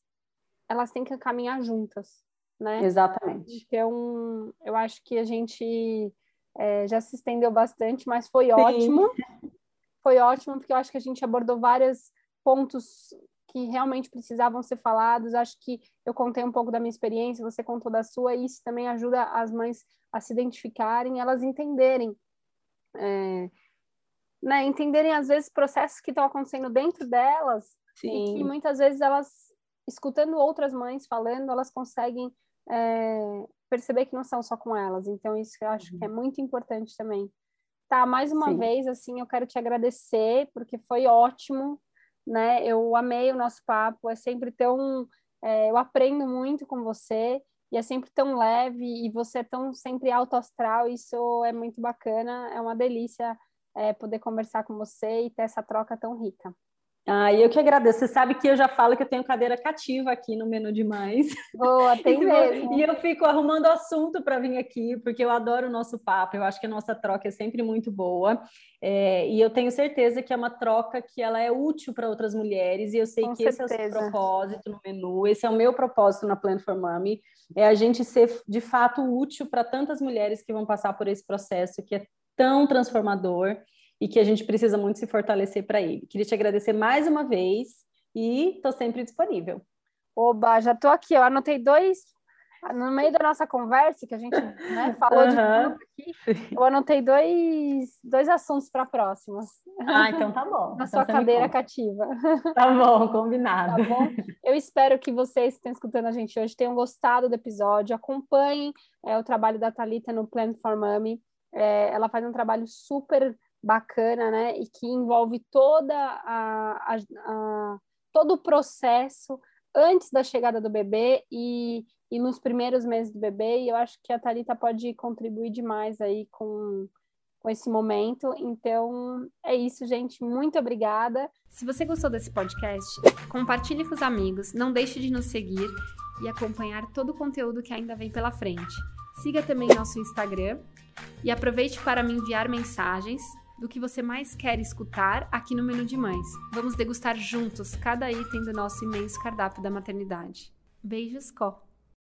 elas têm que caminhar juntas, né? Exatamente. Então, eu acho que a gente é, já se estendeu bastante, mas foi Sim. ótimo, foi ótimo, porque eu acho que a gente abordou vários pontos que realmente precisavam ser falados. Acho que eu contei um pouco da minha experiência, você contou da sua, e isso também ajuda as mães a se identificarem, elas entenderem é, né, entenderem às vezes processos que estão acontecendo dentro delas Sim. e que muitas vezes elas, escutando outras mães falando, elas conseguem é, perceber que não são só com elas. Então isso eu acho uhum. que é uhum. muito importante também. Tá, mais uma Sim. vez, assim, eu quero te agradecer, porque foi ótimo, né? Eu amei o nosso papo, é sempre tão... É, eu aprendo muito com você, e é sempre tão leve, e você é tão sempre alto astral, isso é muito bacana, é uma delícia é, poder conversar com você e ter essa troca tão rica. Ah, eu que agradeço. Você sabe que eu já falo que eu tenho cadeira cativa aqui no Menu Demais. Boa, tem mesmo. e eu fico arrumando assunto para vir aqui, porque eu adoro o nosso papo. Eu acho que a nossa troca é sempre muito boa. É, e eu tenho certeza que é uma troca que ela é útil para outras mulheres. E eu sei Com que certeza. esse é o seu propósito no menu. Esse é o meu propósito na Plan for Mommy. É a gente ser, de fato, útil para tantas mulheres que vão passar por esse processo que é tão transformador e que a gente precisa muito se fortalecer para ele. Queria te agradecer mais uma vez e estou sempre disponível. Oba, já estou aqui, eu anotei dois no meio da nossa conversa, que a gente né, falou uhum. de tudo aqui, eu anotei dois, dois assuntos para próximos. Ah, então tá bom. Na então sua cadeira cativa. Tá bom, combinado. Tá bom? Eu espero que vocês que estão escutando a gente hoje tenham gostado do episódio. Acompanhem é, o trabalho da Talita no Plan for Mommy. É, ela faz um trabalho super bacana, né? E que envolve toda a, a, a, todo o processo antes da chegada do bebê e, e nos primeiros meses do bebê. E eu acho que a Thalita pode contribuir demais aí com, com esse momento. Então, é isso, gente. Muito obrigada. Se você gostou desse podcast, compartilhe com os amigos, não deixe de nos seguir e acompanhar todo o conteúdo que ainda vem pela frente. Siga também nosso Instagram e aproveite para me enviar mensagens do que você mais quer escutar aqui no Menu de Mães. Vamos degustar juntos cada item do nosso imenso cardápio da maternidade. Beijos, Có!